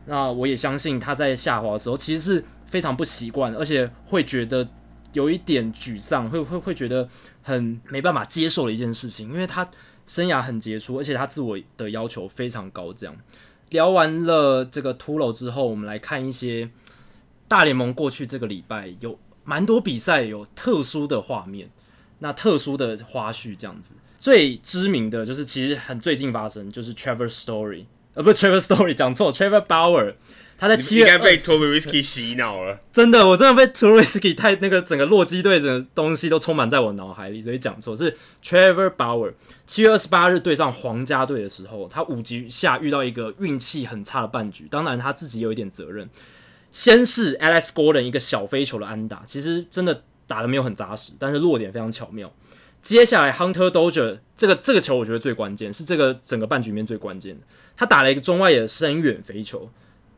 那我也相信他在下滑的时候其实是非常不习惯，而且会觉得有一点沮丧，会会会觉得很没办法接受的一件事情，因为他生涯很杰出，而且他自我的要求非常高，这样。聊完了这个 Tulo 之后，我们来看一些大联盟过去这个礼拜有蛮多比赛有特殊的画面，那特殊的花絮这样子。最知名的就是其实很最近发生，就是 Trevor Story，呃，不是 Trevor Story，讲错，Trevor Bauer。他在七月应该被 Tulowitzki 洗脑了，真的，我真的被 Tulowitzki 太那个整个洛基队的东西都充满在我脑海里，所以讲错是 Trevor Bauer。七月二十八日对上皇家队的时候，他五局下遇到一个运气很差的半局，当然他自己有一点责任。先是 Alex Gordon 一个小飞球的安打，其实真的打得没有很扎实，但是落点非常巧妙。接下来 Hunter Dozier 这个这个球我觉得最关键，是这个整个半局面最关键的，他打了一个中外野的深远飞球。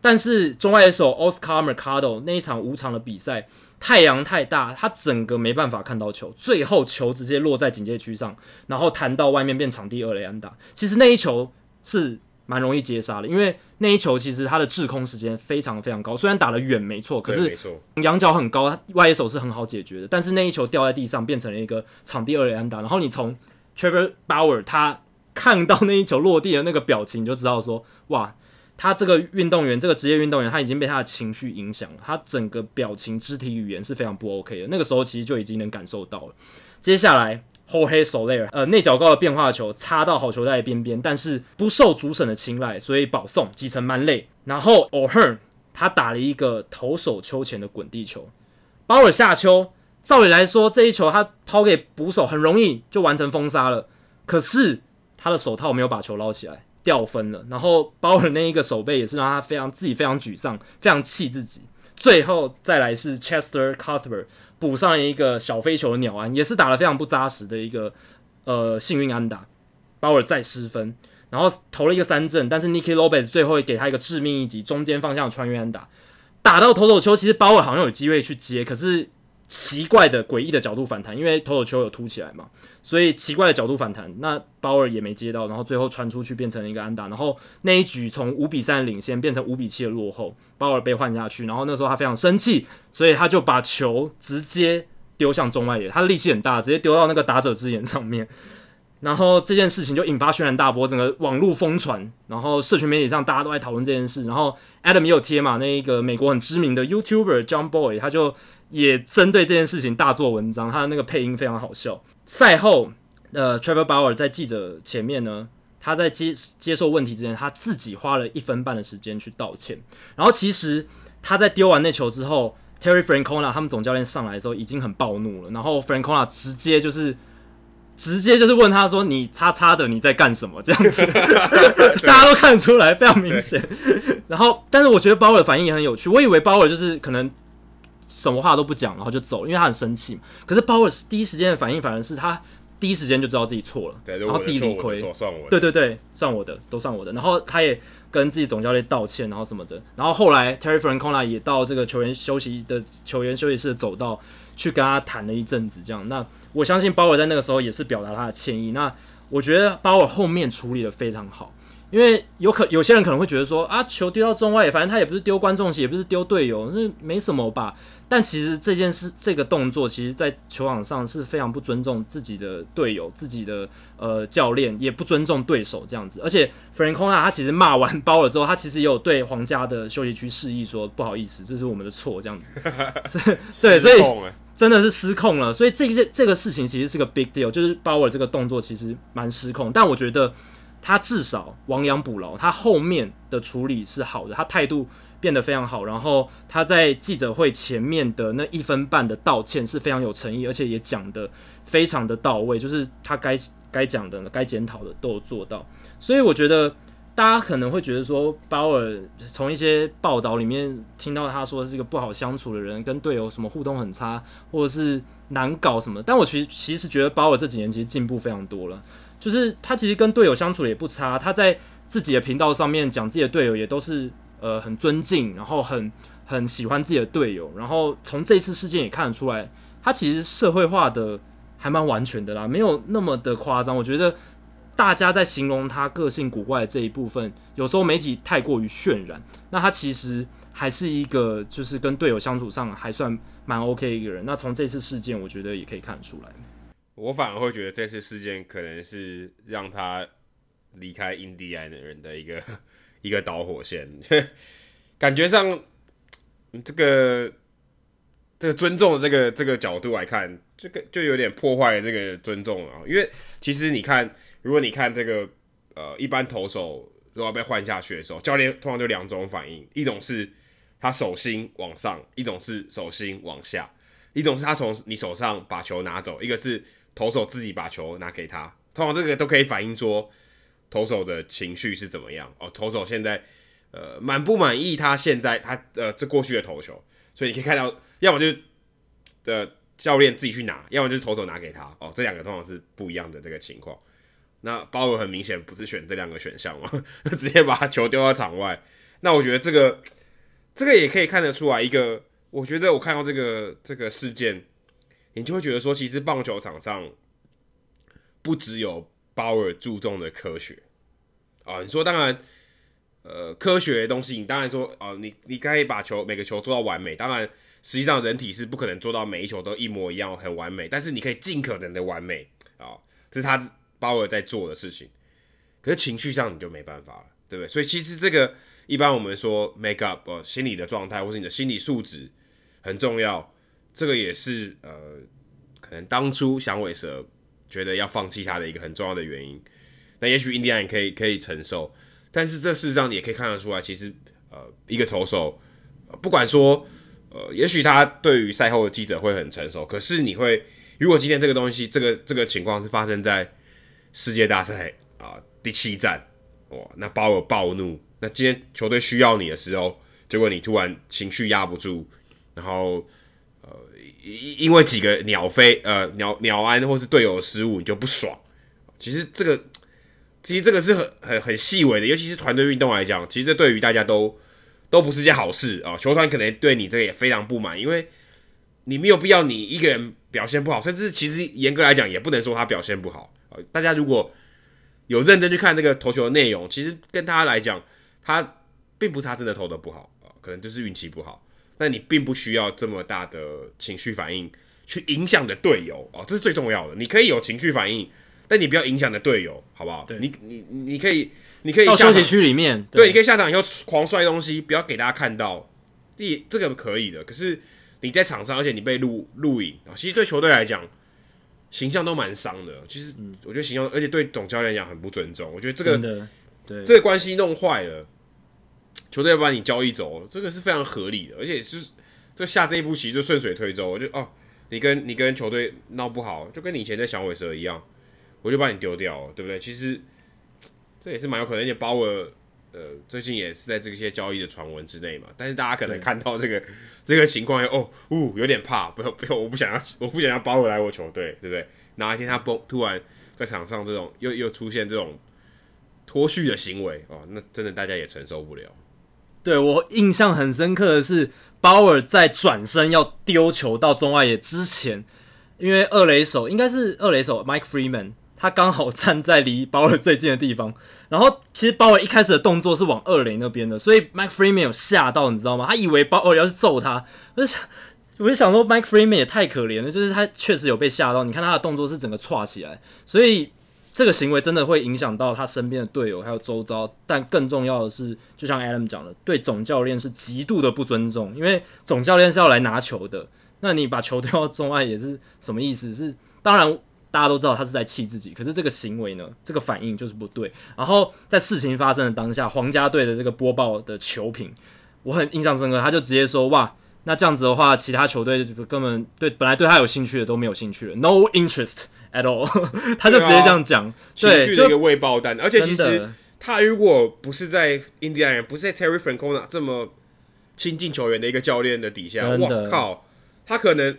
但是中外野手 Oscar Mercado 那一场五场的比赛，太阳太大，他整个没办法看到球，最后球直接落在警戒区上，然后弹到外面变场地二垒安打。其实那一球是蛮容易接杀的，因为那一球其实他的滞空时间非常非常高，虽然打得远没错，可是仰角很高，外野手是很好解决的。但是那一球掉在地上变成了一个场地二垒安打，然后你从 Trevor Bauer 他看到那一球落地的那个表情，你就知道说哇。他这个运动员，这个职业运动员，他已经被他的情绪影响了。他整个表情、肢体语言是非常不 OK 的。那个时候其实就已经能感受到了。接下来，Jorge Soler，呃，内角高的变化球插到好球带边边，但是不受主审的青睐，所以保送击成满垒。然后 O'Hearn 他打了一个投手秋前的滚地球，包尔下丘。照理来说，这一球他抛给捕手很容易就完成封杀了，可是他的手套没有把球捞起来。掉分了，然后包尔那一个手背也是让他非常自己非常沮丧，非常气自己。最后再来是 Chester Cuthbert 补上一个小飞球的鸟安，也是打得非常不扎实的一个呃幸运安打。鲍尔再失分，然后投了一个三振，但是 Nicky Lopez 最后给他一个致命一击，中间方向穿越安打，打到投手球，其实鲍尔好像有机会去接，可是。奇怪的、诡异的角度反弹，因为投手球有凸起来嘛，所以奇怪的角度反弹。那鲍尔也没接到，然后最后传出去变成了一个安打，然后那一局从五比三领先变成五比七的落后，鲍尔被换下去，然后那时候他非常生气，所以他就把球直接丢向中外野，他的力气很大，直接丢到那个打者之眼上面，然后这件事情就引发轩然大波，整个网络疯传，然后社群媒体上大家都在讨论这件事，然后 Adam 也有贴嘛，那一个美国很知名的 YouTuber John Boy 他就。也针对这件事情大做文章，他的那个配音非常好笑。赛后，呃，Trevor Bauer 在记者前面呢，他在接接受问题之前，他自己花了一分半的时间去道歉。然后，其实他在丢完那球之后，Terry Francona 他们总教练上来的时候已经很暴怒了。然后 Francona 直接就是直接就是问他说：“你叉叉的你在干什么？”这样子，大家都看得出来，非常明显。然后，但是我觉得 Bauer 的反应也很有趣。我以为 Bauer 就是可能。什么话都不讲，然后就走，因为他很生气。可是鲍尔第一时间的反应反而是他第一时间就知道自己错了，对，然后自己理亏，算我的，对对对，算我的，都算我的。然后他也跟自己总教练道歉，然后什么的。然后后来 Terry Francona 也到这个球员休息的球员休息室走道去跟他谈了一阵子，这样。那我相信鲍尔在那个时候也是表达他的歉意。那我觉得鲍尔后面处理的非常好。因为有可有些人可能会觉得说啊，球丢到中外，反正他也不是丢观众席，也不是丢队友，是没什么吧。但其实这件事，这个动作，其实在球场上是非常不尊重自己的队友、自己的呃教练，也不尊重对手这样子。而且 Francona 他其实骂完包了之后，他其实也有对皇家的休息区示意说不好意思，这是我们的错这样子。对，所以真的是失控了。所以这件这个事情其实是个 big deal，就是鲍尔这个动作其实蛮失控。但我觉得。他至少亡羊补牢，他后面的处理是好的，他态度变得非常好。然后他在记者会前面的那一分半的道歉是非常有诚意，而且也讲得非常的到位，就是他该该讲的、该检讨的都有做到。所以我觉得大家可能会觉得说，鲍尔从一些报道里面听到他说是一个不好相处的人，跟队友什么互动很差，或者是难搞什么。但我其实其实觉得鲍尔这几年其实进步非常多了，就是他其实跟队友相处的也不差，他在。自己的频道上面讲自己的队友也都是呃很尊敬，然后很很喜欢自己的队友，然后从这次事件也看得出来，他其实社会化的还蛮完全的啦，没有那么的夸张。我觉得大家在形容他个性古怪这一部分，有时候媒体太过于渲染，那他其实还是一个就是跟队友相处上还算蛮 OK 一个人。那从这次事件，我觉得也可以看得出来。我反而会觉得这次事件可能是让他。离开印第安人的一个一个导火线，感觉上这个这个尊重的这个这个角度来看，这个就有点破坏这个尊重了。因为其实你看，如果你看这个呃一般投手如果要被换下去的时候，教练通常就两种反应：一种是他手心往上，一种是手心往下；一种是他从你手上把球拿走，一个是投手自己把球拿给他。通常这个都可以反映说。投手的情绪是怎么样？哦，投手现在呃满不满意他现在他呃这过去的投球？所以你可以看到，要么就是的教练自己去拿，要么就是投手拿给他。哦，这两个通常是不一样的这个情况。那鲍尔很明显不是选这两个选项嘛，直接把球丢到场外。那我觉得这个这个也可以看得出来一个，我觉得我看到这个这个事件，你就会觉得说，其实棒球场上不只有。鲍尔注重的科学啊，你说当然，呃，科学的东西，你当然说哦，你你可以把球每个球做到完美。当然，实际上人体是不可能做到每一球都一模一样很完美，但是你可以尽可能的完美啊，这是他鲍尔在做的事情。可是情绪上你就没办法了，对不对？所以其实这个一般我们说 make up 呃心理的状态或是你的心理素质很重要，这个也是呃可能当初响尾蛇。觉得要放弃他的一个很重要的原因，那也许印第安人可以可以承受，但是这事实上你也可以看得出来，其实呃一个投手，不管说呃也许他对于赛后的记者会很成熟，可是你会如果今天这个东西这个这个情况是发生在世界大赛啊、第七战，哇，那鲍尔暴怒，那今天球队需要你的时候，结果你突然情绪压不住，然后。因因为几个鸟飞呃鸟鸟安或是队友失误，你就不爽。其实这个其实这个是很很很细微的，尤其是团队运动来讲，其实这对于大家都都不是件好事啊。球团可能对你这个也非常不满，因为你没有必要你一个人表现不好，甚至其实严格来讲也不能说他表现不好啊。大家如果有认真去看那个投球的内容，其实跟他来讲，他并不是他真的投的不好啊，可能就是运气不好。但你并不需要这么大的情绪反应去影响的队友哦，这是最重要的。你可以有情绪反应，但你不要影响的队友，好不好？对你你你可以你可以到休息区里面，对，对，你可以下场以后狂摔东西，不要给大家看到。第这个可以的，可是你在场上，而且你被录录影啊，其实对球队来讲形象都蛮伤的。其实我觉得形象，而且对总教练来讲很不尊重。我觉得这个对这个关系弄坏了。球队要把你交易走，这个是非常合理的，而且是这下这一步棋就顺水推舟。我就哦，你跟你跟球队闹不好，就跟你以前在响尾蛇一样，我就把你丢掉了，对不对？其实这也是蛮有可能，而且鲍尔呃最近也是在这些交易的传闻之内嘛。但是大家可能看到这个这个情况，哦，呜，有点怕，不要不要，我不想要，我不想要鲍尔来我球队，对不对？哪一天他崩，突然在场上这种又又出现这种脱序的行为哦，那真的大家也承受不了。对，我印象很深刻的是，鲍尔在转身要丢球到中外野之前，因为二垒手应该是二垒手 Mike Freeman，他刚好站在离鲍尔最近的地方。然后其实鲍尔一开始的动作是往二垒那边的，所以 Mike Freeman 有吓到，你知道吗？他以为鲍尔要去揍他。我就想，我就想说，Mike Freeman 也太可怜了，就是他确实有被吓到。你看他的动作是整个岔起来，所以。这个行为真的会影响到他身边的队友，还有周遭。但更重要的是，就像 Adam 讲的，对总教练是极度的不尊重。因为总教练是要来拿球的，那你把球丢到中外也是什么意思？是当然大家都知道他是在气自己，可是这个行为呢，这个反应就是不对。然后在事情发生的当下，皇家队的这个播报的球评，我很印象深刻，他就直接说：“哇，那这样子的话，其他球队根本对本来对他有兴趣的都没有兴趣了，no interest at all。”他就直接这样讲，对，情绪的一个未爆弹。而且其实他如果不是在印第安人，不是在 Terry Francona 这么亲近球员的一个教练的底下，我靠，他可能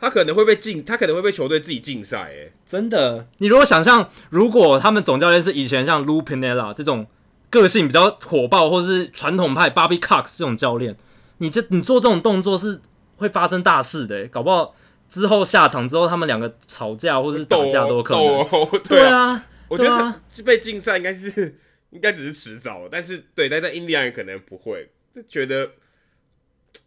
他可能会被禁，他可能会被球队自己禁赛。哎，真的，你如果想象，如果他们总教练是以前像 Lou Piniella 这种。个性比较火爆，或者是传统派 Bobby Cox 这种教练，你这你做这种动作是会发生大事的，欸，搞不好之后下场之后他们两个吵架或者是打架都可能。哦 哦对，啊对啊，我觉得被禁赛应该是应该只是迟早，但是对，但在印第安人可能不会，就觉得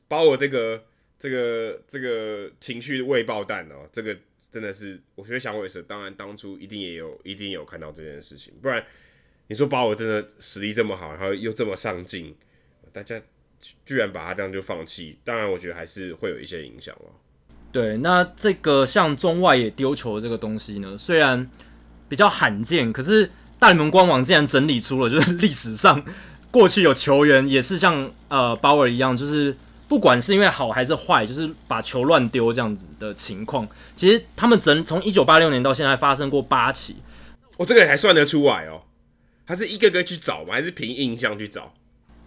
把我这个这个这个情绪未爆弹哦，这个真的是我觉得响尾蛇当然当初一定也有一定有看到这件事情，不然。你说把我真的实力这么好，然后又这么上进，大家居然把他这样就放弃，当然我觉得还是会有一些影响了。对，那这个像中外也丢球这个东西呢，虽然比较罕见，可是大联盟官网竟然整理出了，就是历史上过去有球员也是像呃鲍尔一样，就是不管是因为好还是坏，就是把球乱丢这样子的情况，其实他们整从一九八六年到现在发生过八起，我、哦、这个还算得出来哦。他是一个个去找吗？还是凭印象去找？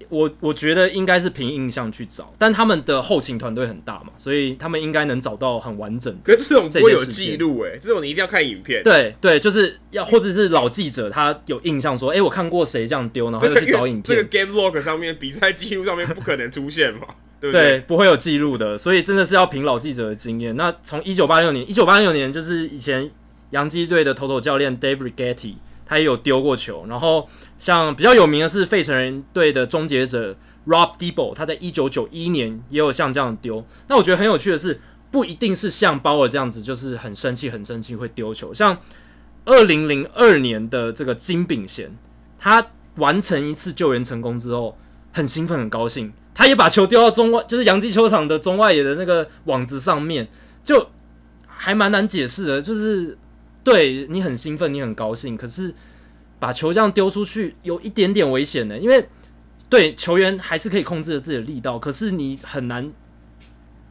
我我觉得应该是凭印象去找，但他们的后勤团队很大嘛，所以他们应该能找到很完整的。可是这种不会有记录哎，这种你一定要看影片。对对，就是要或者是老记者他有印象说，哎、欸，我看过谁这样丢，然后就 去找影片。这个 game log 上面比赛记录上面不可能出现嘛，对不对？对，不会有记录的，所以真的是要凭老记者的经验。那从一九八六年，一九八六年就是以前洋基队的头头教练 Dave Righetti。他也有丢过球，然后像比较有名的是费城人队的终结者 Rob Dibble，他在一九九一年也有像这样丢。那我觉得很有趣的是，不一定是像鲍尔这样子，就是很生气、很生气会丢球。像二零零二年的这个金炳贤，他完成一次救援成功之后，很兴奋、很高兴，他也把球丢到中外，就是洋基球场的中外野的那个网子上面，就还蛮难解释的，就是。对，你很兴奋，你很高兴，可是把球这样丢出去有一点点危险的，因为对球员还是可以控制着自己的力道，可是你很难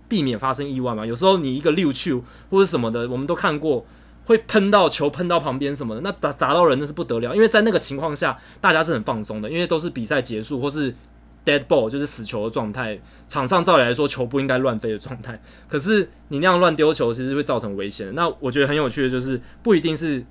避免发生意外嘛。有时候你一个六球或者什么的，我们都看过会喷到球，喷到旁边什么的，那砸砸到人那是不得了。因为在那个情况下，大家是很放松的，因为都是比赛结束或是。Dead ball 就是死球的状态，场上照理来说球不应该乱飞的状态，可是你那样乱丢球，其实会造成危险。那我觉得很有趣的就是，不一定是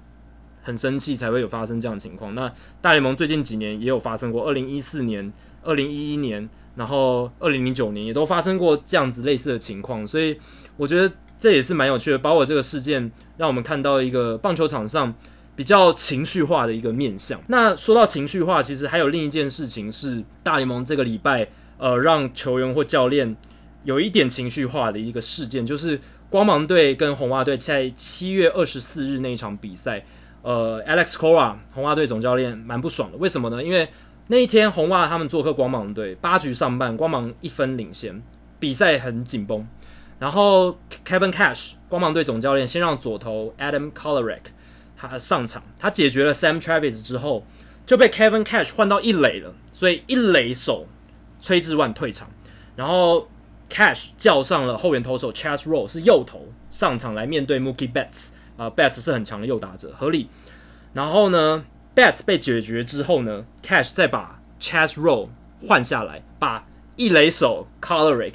很生气才会有发生这样情况。那大联盟最近几年也有发生过，二零一四年、二零一一年，然后二零零九年也都发生过这样子类似的情况，所以我觉得这也是蛮有趣的。包括这个事件，让我们看到一个棒球场上。比较情绪化的一个面向。那说到情绪化，其实还有另一件事情是大联盟这个礼拜呃让球员或教练有一点情绪化的一个事件，就是光芒队跟红袜队在七月二十四日那一场比赛，呃，Alex Cora 红袜队总教练蛮不爽的。为什么呢？因为那一天红袜他们做客光芒队，八局上半光芒一分领先，比赛很紧绷。然后 Kevin Cash 光芒队总教练先让左投 Adam Colerick。他上场，他解决了 Sam Travis 之后，就被 Kevin Cash 换到一垒了，所以一垒手崔志万退场，然后 Cash 叫上了后援投手 Chas Roe 是右投上场来面对 Mookie Betts 啊、Betts 是很强的右打者，合理。然后呢，Betts 被解决之后呢，Cash 再把 Chas Roe 换下来，把一垒手 Kolarek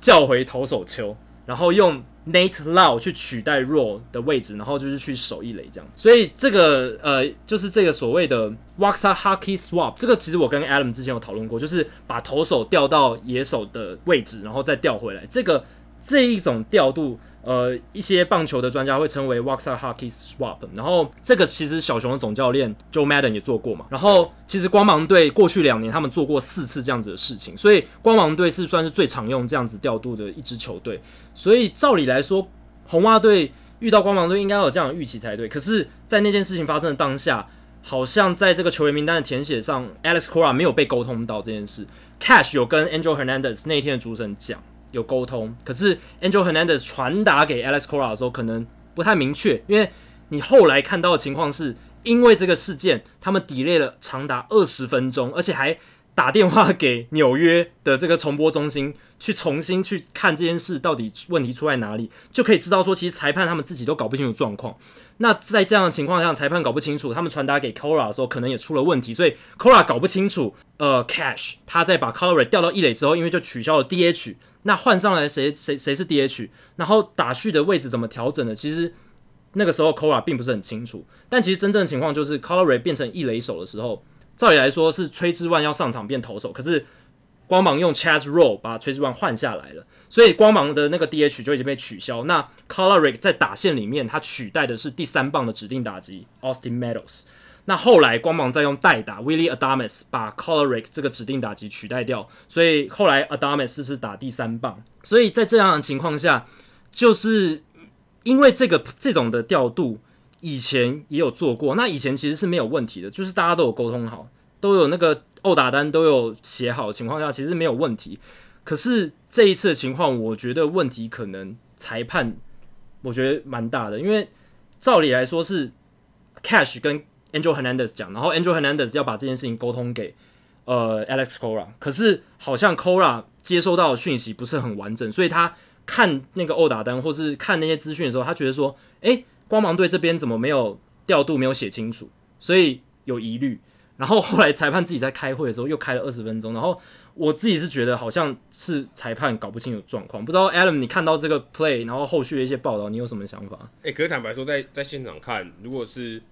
叫回投手丘，然后用。Nate Low 去取代 Roe 的位置，然后就是去守一垒这样，所以这个呃，就是这个所谓的 w a x a h a k i Swap，这个其实我跟 Adam 之前有讨论过，就是把投手调到野手的位置，然后再调回来，这个这一种调度。呃，一些棒球的专家会称为 Waxahachie Swap，然后这个其实小熊的总教练 Joe Madden 也做过嘛。然后其实光芒队过去两年他们做过四次这样子的事情，所以光芒队是算是最常用这样子调度的一支球队。所以照理来说，红袜队遇到光芒队应该有这样的预期才对。可是，在那件事情发生的当下，好像在这个球员名单的填写上，Alex Cora 没有被沟通到这件事。Cash 有跟 Angel Hernandez 那一天的主审讲。有沟通，可是 Angel Hernandez 传达给 Alex Cora 的时候，可能不太明确，因为你后来看到的情况是，因为这个事件，他们 delay 了长达二十分钟，而且还打电话给纽约的这个重播中心，去重新去看这件事到底问题出在哪里，就可以知道说，其实裁判他们自己都搞不清楚状况。那在这样的情况下，裁判搞不清楚，他们传达给 Cora 的时候，可能也出了问题，所以 Cora 搞不清楚。呃，Cash 他在把 Colori 调到一垒之后，因为就取消了 DH，那换上来谁谁谁是 DH，然后打序的位置怎么调整的？其实那个时候 Cora 并不是很清楚。但其实真正的情况就是，Colorado 变成一垒手的时候，照理来说是崔之万要上场变投手，可是光芒用 Chaz Roe 把崔之万换下来了。所以光芒的那个 DH 就已经被取消。那 Kolarek 在打线里面，他取代的是第三棒的指定打击 Austin Meadows。那后来光芒再用代打，Willy Adams 把 Coloric 这个指定打击取代掉。所以后来 Adams 是打第三棒。所以在这样的情况下，就是因为这个这种的调度以前也有做过，那以前其实是没有问题的，就是大家都有沟通好，都有那个殴打单都有写好的情况下，其实没有问题。可是这一次的情况，我觉得问题可能裁判，我觉得蛮大的，因为照理来说是 Cash 跟 Angel Hernandez 讲，然后 Angel Hernandez 要把这件事情沟通给呃 Alex Cora，可是好像 Cora 接收到的讯息不是很完整，所以他看那个殴打单或是看那些资讯的时候，他觉得说，诶，光芒队这边怎么没有调度，没有写清楚，所以有疑虑。然后后来裁判自己在开会的时候又开了二十分钟，然后。我自己是觉得好像是裁判搞不清楚状况，不知道 Adam 你看到这个 play，然后后续的一些报道，你有什么想法？诶、可是坦白说，在在现场看，如果是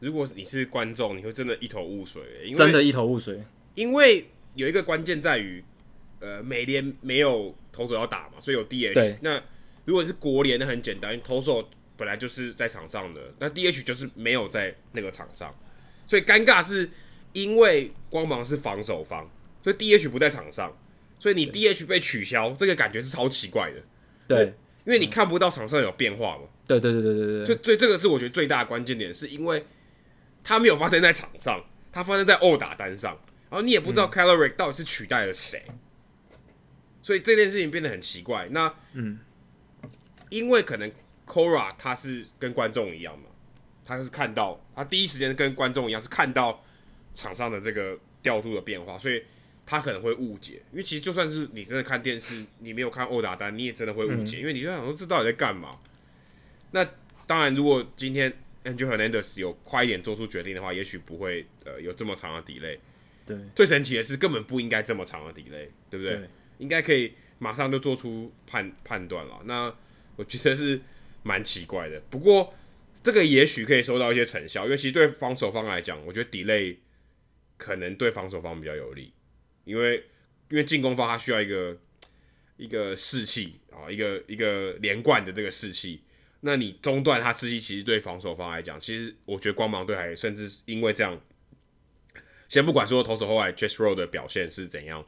如果你是观众，你会真的一头雾水，因为真的一头雾水。因为有一个关键在于，呃，美联没有投手要打嘛，所以有 DH。那如果是国联，那很简单，投手本来就是在场上的，那 DH 就是没有在那个场上，所以尴尬是因为光芒是防守方。所以 DH 不在场上，所以你 DH 被取消，这个感觉是超奇怪的。对，因为你看不到场上有变化嘛。对对对对对对。所以，所以这个是我觉得最大的关键点，是因为它没有发生在场上，它发生在殴打单上，然后你也不知道 Caloric 到底是取代了谁，嗯，所以这件事情变得很奇怪。那嗯，因为可能 Cora 他是跟观众一样嘛，他是看到他第一时间跟观众一样是看到场上的这个调度的变化，所以。他可能会误解，因为其实就算是你真的看电视，你没有看殴打单，你也真的会误解，嗯、因为你就想说这到底在干嘛？那当然，如果今天 Angel Hernandez 有快一点做出决定的话，也许不会呃有这么长的 delay。对，最神奇的是根本不应该这么长的 delay，对不对？对，应该可以马上就做出判判断了。那我觉得是蛮奇怪的，不过这个也许可以收到一些成效，因为其实对防守方来讲，我觉得 delay 可能对防守方比较有利。因为因为进攻方他需要一个一个士气啊，一个一个连贯的这个士气。那你中断他吃鸡，其实对防守方来讲，其实我觉得光芒队还甚至因为这样，先不管说投手后来 j e s s Row 的表现是怎样，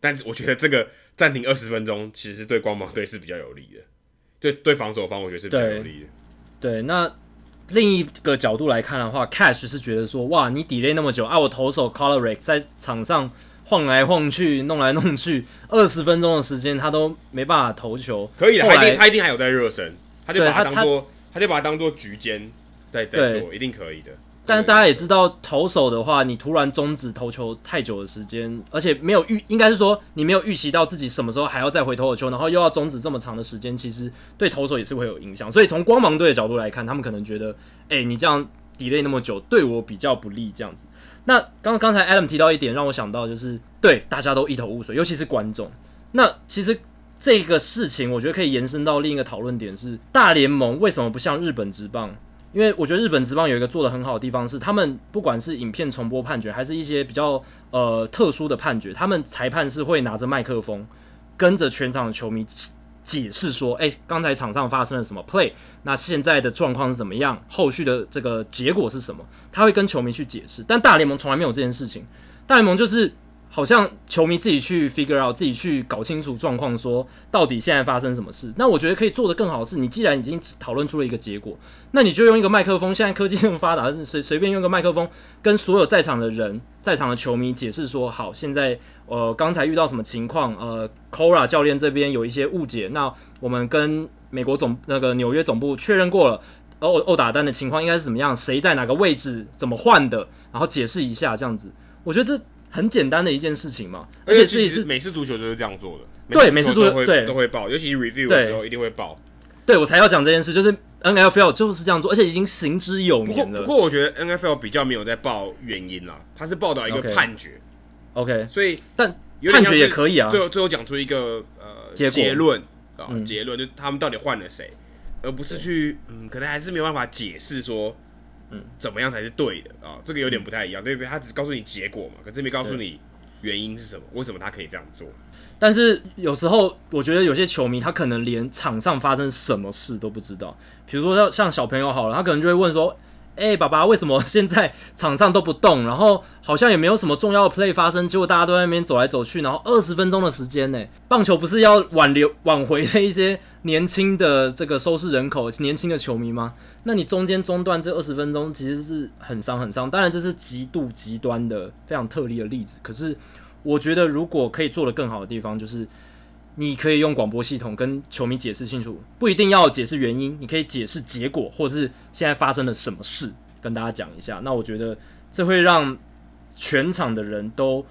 但我觉得这个暂停二十分钟，其实对光芒队是比较有利的。对对，防守方我觉得是比较有利的。对，对，那另一个角度来看的话，Cash 是觉得说，哇，你 delay 那么久啊，我投手 Kolarek 在场上。晃来晃去，弄来弄去，二十分钟的时间他都没办法投球。可以的，他一定他一定还有在热身，他就把它当做他，他就把它当做局间在在做，一定可以的。但是大家也知道，投手的话，你突然终止投球太久的时间，而且没有预，应该是说你没有预期到自己什么时候还要再回投的球，然后又要终止这么长的时间，其实对投手也是会有影响。所以从光芒队的角度来看，他们可能觉得，哎、欸，你这样 delay 那么久，对我比较不利，这样子。那刚刚才 Adam 提到一点，让我想到就是，对大家都一头雾水，尤其是观众。那其实这个事情，我觉得可以延伸到另一个讨论点是，大联盟为什么不像日本职棒？因为我觉得日本职棒有一个做得很好的地方是，他们不管是影片重播判决，还是一些比较呃特殊的判决，他们裁判是会拿着麦克风，跟着全场的球迷。解释说，哎、刚才场上发生了什么 play？那现在的状况是怎么样？后续的这个结果是什么？他会跟球迷去解释。但大联盟从来没有这件事情，大联盟就是。好像球迷自己去 figure out，自己去搞清楚状况，说到底现在发生什么事。那我觉得可以做得更好的是，你既然已经讨论出了一个结果，那你就用一个麦克风。现在科技那么发达，随 随便用个麦克风跟所有在场的人、在场的球迷解释说：好，现在呃刚才遇到什么情况？呃，Cora 教练这边有一些误解。那我们跟美国总那个纽约总部确认过了，殴殴打单的情况应该是怎么样？谁在哪个位置？怎么换的？然后解释一下这样子。我觉得这。很简单的一件事情嘛。而且这也是美式足球就是这样做的。对，美式足球对都会报，尤其 review 的时候一定会报。对，我才要讲这件事，就是 NFL 就是这样做，而且已经行之有年了。不过，不过我觉得 NFL 比较没有在报原因啦，他是报道一个判决。OK，, okay 所以但判决也可以啊。最后最后讲出一个呃结结论啊，结论、嗯、就他们到底换了谁，而不是去嗯，可能还是没有办法解释说嗯怎么样才是对的啊，这个有点不太一样，对不对？他只告诉你结果嘛，可是没告诉你原因是什么，为什么他可以这样做。但是有时候，我觉得有些球迷他可能连场上发生什么事都不知道。比如说像像小朋友好了，他可能就会问说：“哎、爸爸，为什么 现在场上都不动？然后好像也没有什么重要的 play 发生，结果大家都在那边走来走去，然后二十分钟的时间呢？棒球不是要挽留挽回这一些年轻的这个收视人口、年轻的球迷吗？那你中间中断这二十分钟，其实是很伤很伤。当然这是极度极端的、非常特例的例子，可是。我觉得如果可以做得更好的地方，就是你可以用广播系统跟球迷解释清楚，不一定要解释原因，你可以解释结果，或者是现在发生了什么事，跟大家讲一下。那我觉得这会让全场的人都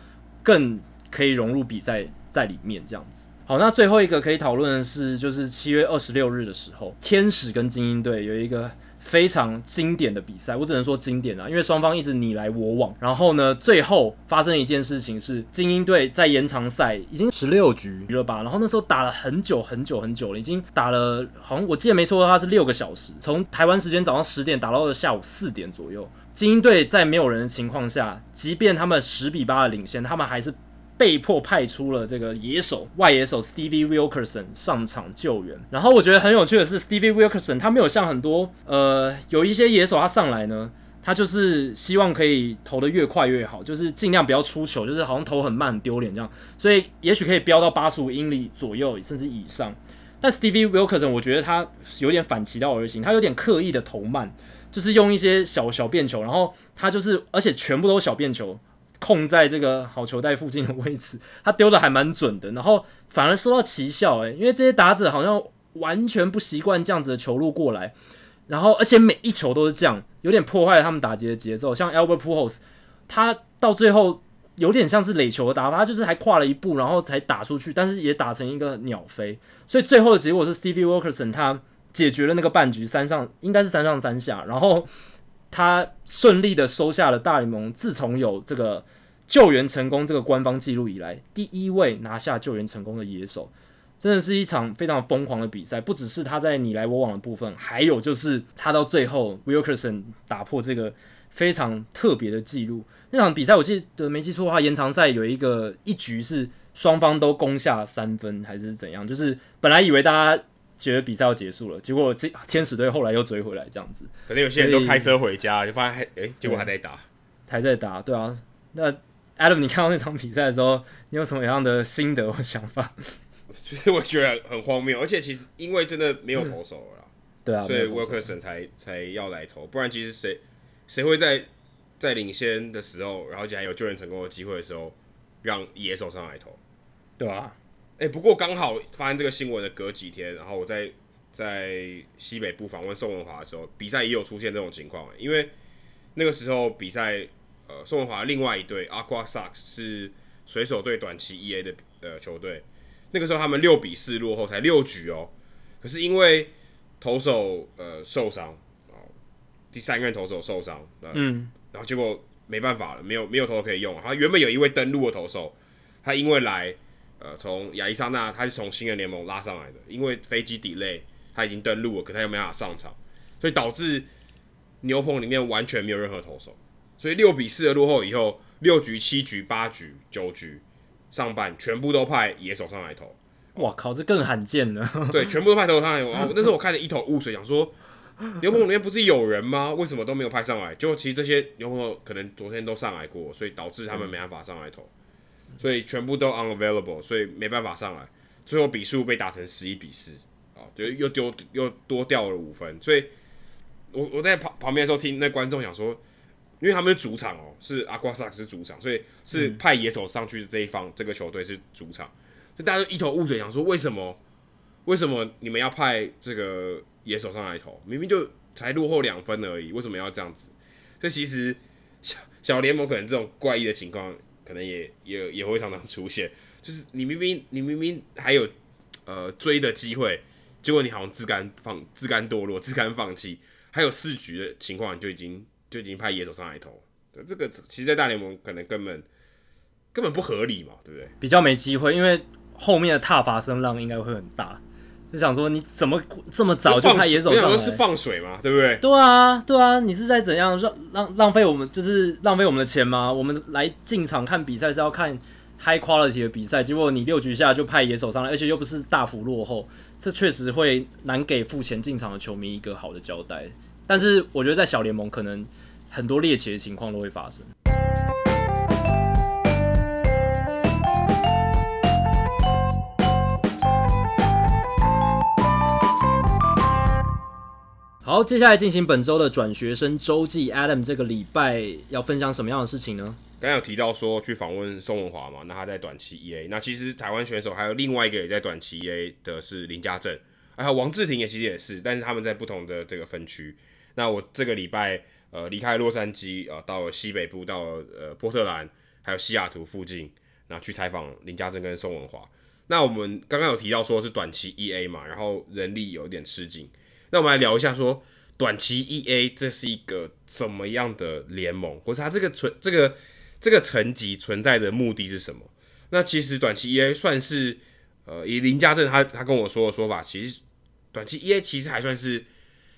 更可以融入比赛在里面，这样子。好，那最后一个可以讨论的是，就是七月二十六日的时候，天使跟精英队有一个。非常经典的比赛，我只能说经典啊，因为双方一直你来我往。然后呢，最后发生一件事情是，精英队在延长赛已经十六局了吧？然后那时候打了很久很久很久了，已经打了好像我记得没错的话是六个小时，从台湾时间早上十点打到了下午四点左右。精英队在没有人的情况下，即便他们十比八的领先，他们还是。被迫派出了这个野手外野手 Stevie Wilkerson 上场救援。然后我觉得很有趣的是，Stevie Wilkerson 他没有像很多呃有一些野手他上来呢，他就是希望可以投得越快越好，就是尽量不要出球，就是好像投很慢很丢脸这样。所以也许可以飙到八十五英里左右甚至以上。但 Stevie Wilkerson 我觉得他有点反其道而行，他有点刻意的投慢，就是用一些小小便球，然后他就是而且全部都是小便球。控在这个好球带附近的位置，他丢的还蛮准的，然后反而收到奇效诶，因为这些打者好像完全不习惯这样子的球路过来，然后而且每一球都是这样，有点破坏了他们打击的节奏。像 Albert Pujols，他到最后有点像是垒球的打法，他就是还跨了一步，然后才打出去，但是也打成一个鸟飞，所以最后的结果是 Stevie Wilkerson 他解决了那个半局，三上应该是三上三下，然后。他顺利的收下了大联盟自从有这个救援成功这个官方记录以来第一位拿下救援成功的野手，真的是一场非常疯狂的比赛。不只是他在你来我往的部分，还有就是他到最后 Wilkerson 打破这个非常特别的记录。那场比赛我记得没记错的话，延长赛有一个一局是双方都攻下三分还是怎样？就是本来以为大家。觉得比赛要结束了，结果这天使队后来又追回来，这样子。可能有些人都开车回家，就发现还哎、欸，结果还在打，还在打，对啊。那 Adam，你看到那场比赛的时候，你有什么样的心得或想法？其实我觉得很荒谬，而且其实因为真的没有投手了啦，对啊，所以 Wilkerson 才才要来投，不然其实谁谁会在在领先的时候，然后还有救援成功的机会的时候，让野手上来投，对啊。哎、欸，不过刚好发现这个新闻的隔几天，然后我在在西北部访问宋文华的时候，比赛也有出现这种情况。因为那个时候比赛，呃，宋文华另外一队 Aqua Sox 是水手队短期 EA 的呃球队，那个时候他们六比四落后，才六局哦。可是因为投手呃受伤哦，第三任投手受伤，嗯，然后结果没办法了，没有没有投手可以用。他原本有一位登陆的投手，他因为来。呃，从亚利桑那，他是从新人联盟拉上来的，因为飞机 delay，他已经登陆了，可他又没办法上场，所以导致牛棚里面完全没有任何投手，所以六比四的落后以后，六局、七局、八局、九局上半全部都派野手上来投。哇靠，这更罕见了。对，全部都派投手上来。然后那时候我看了一头雾水，想说牛棚里面不是有人吗？为什么都没有派上来？就其实这些牛棚可能昨天都上来过，所以导致他们没办法上来投。所以全部都 unavailable，所以没办法上来。最后比数被打成十一比四，啊，就又丢又多掉了五分。所以我我在旁旁边的时候听那观众想说，因为他们是主场哦，是阿瓜萨克斯主场，所以是派野手上去的这一方，这个球队是主场，所以大家都一头雾水，想说为什么为什么你们要派这个野手上来投？明明就才落后两分而已，为什么要这样子？所以其实小小联盟可能这种怪异的情况。可能也也也会常常出现，就是你明明你明明还有呃追的机会，结果你好像自甘放自甘堕落，自甘放弃，还有四局的情况，就已经就已经派野手上来投，这个其实，在大联盟可能根本根本不合理嘛，对不对？比较没机会，因为后面的踏伐声浪应该会很大。就想说，你怎么这么早就派野手上来？是放水吗？对不对？对啊，对啊，你是在怎样让浪浪费我们，就是浪费我们的钱吗？我们来进场看比赛是要看 high quality 的比赛，结果你六局下就派野手上来，而且又不是大幅落后，这确实会难给付钱进场的球迷一个好的交代。但是我觉得在小联盟，可能很多猎奇的情况都会发生。好，接下来进行本周的转学生周记。Adam 这个礼拜要分享什么样的事情呢？刚刚有提到说去访问宋文华嘛，那他在短期 EA。那其实台湾选手还有另外一个也在短期 EA 的是林家正，还有王志廷也其实也是，但是他们在不同的这个分区。那我这个礼拜呃离开洛杉矶啊、呃，到西北部，到呃波特兰，还有西雅图附近，那去采访林家正跟宋文华。那我们刚刚有提到说是短期 EA 嘛，然后人力有点吃紧。那我们来聊一下说，短期 EA 这是一个怎么样的联盟，或是它这个存这个这个层级存在的目的是什么？那其实短期 EA 算是，呃，以林家正他他跟我说的说法，其实短期 EA 其实还算是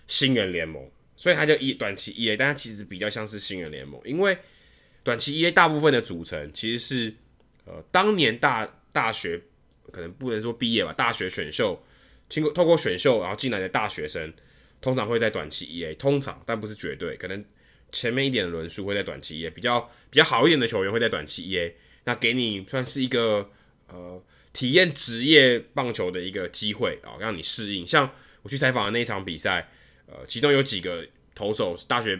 新人联盟，所以它叫一短期 EA，但它其实比较像是新人联盟，因为短期 EA 大部分的组成其实是，呃，当年大大学可能不能说毕业吧，大学选秀。经过透过选秀然后进来的大学生，通常会在短期 EA，通常但不是绝对，可能前面一点的轮数会在短期 EA，比较比较好一点的球员会在短期 EA，那给你算是一个呃体验职业棒球的一个机会啊，让你适应。像我去采访的那一场比赛，呃，其中有几个投手是大学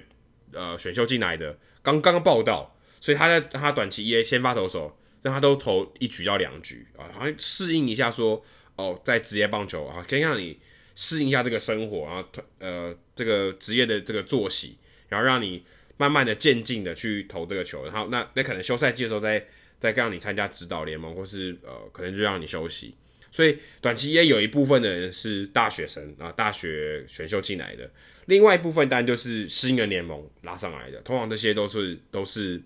呃选秀进来的，刚刚报道，所以他在他短期 EA 先发投手，让他都投一局到两局啊，好像适应一下说。哦，在职业棒球啊，先让你适应一下这个生活，然后呃，这个职业的这个作息，然后让你慢慢的渐进的去投这个球，然后那那可能休赛季的时候再再让你参加指导联盟，或是呃，可能就让你休息。所以短期也有一部分的人是大学生啊，大学选秀进来的，另外一部分当然就是新人联盟拉上来的，通常这些都是都是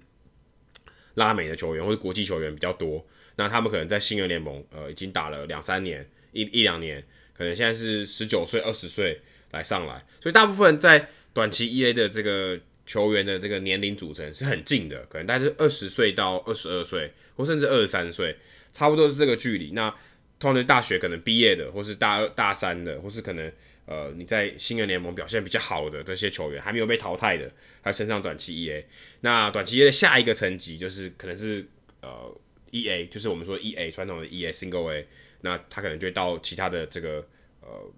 拉美的球员或者国际球员比较多。那他们可能在新人联盟，呃，已经打了两三年，一一两年，可能现在是十九岁、二十岁来上来，所以大部分在短期 EA 的这个球员的这个年龄组成是很近的，可能大概是二十岁到二十二岁，或甚至二十三岁，差不多是这个距离。那通常大学可能毕业的，或是大二、大三的，或是可能呃你在新人联盟表现比较好的这些球员，还没有被淘汰的，还升上短期 EA。那短期 EA 的下一个层级就是可能是呃。E A 就是我们说 E A 传统的 E A Single A，那他可能就会到其他的这个呃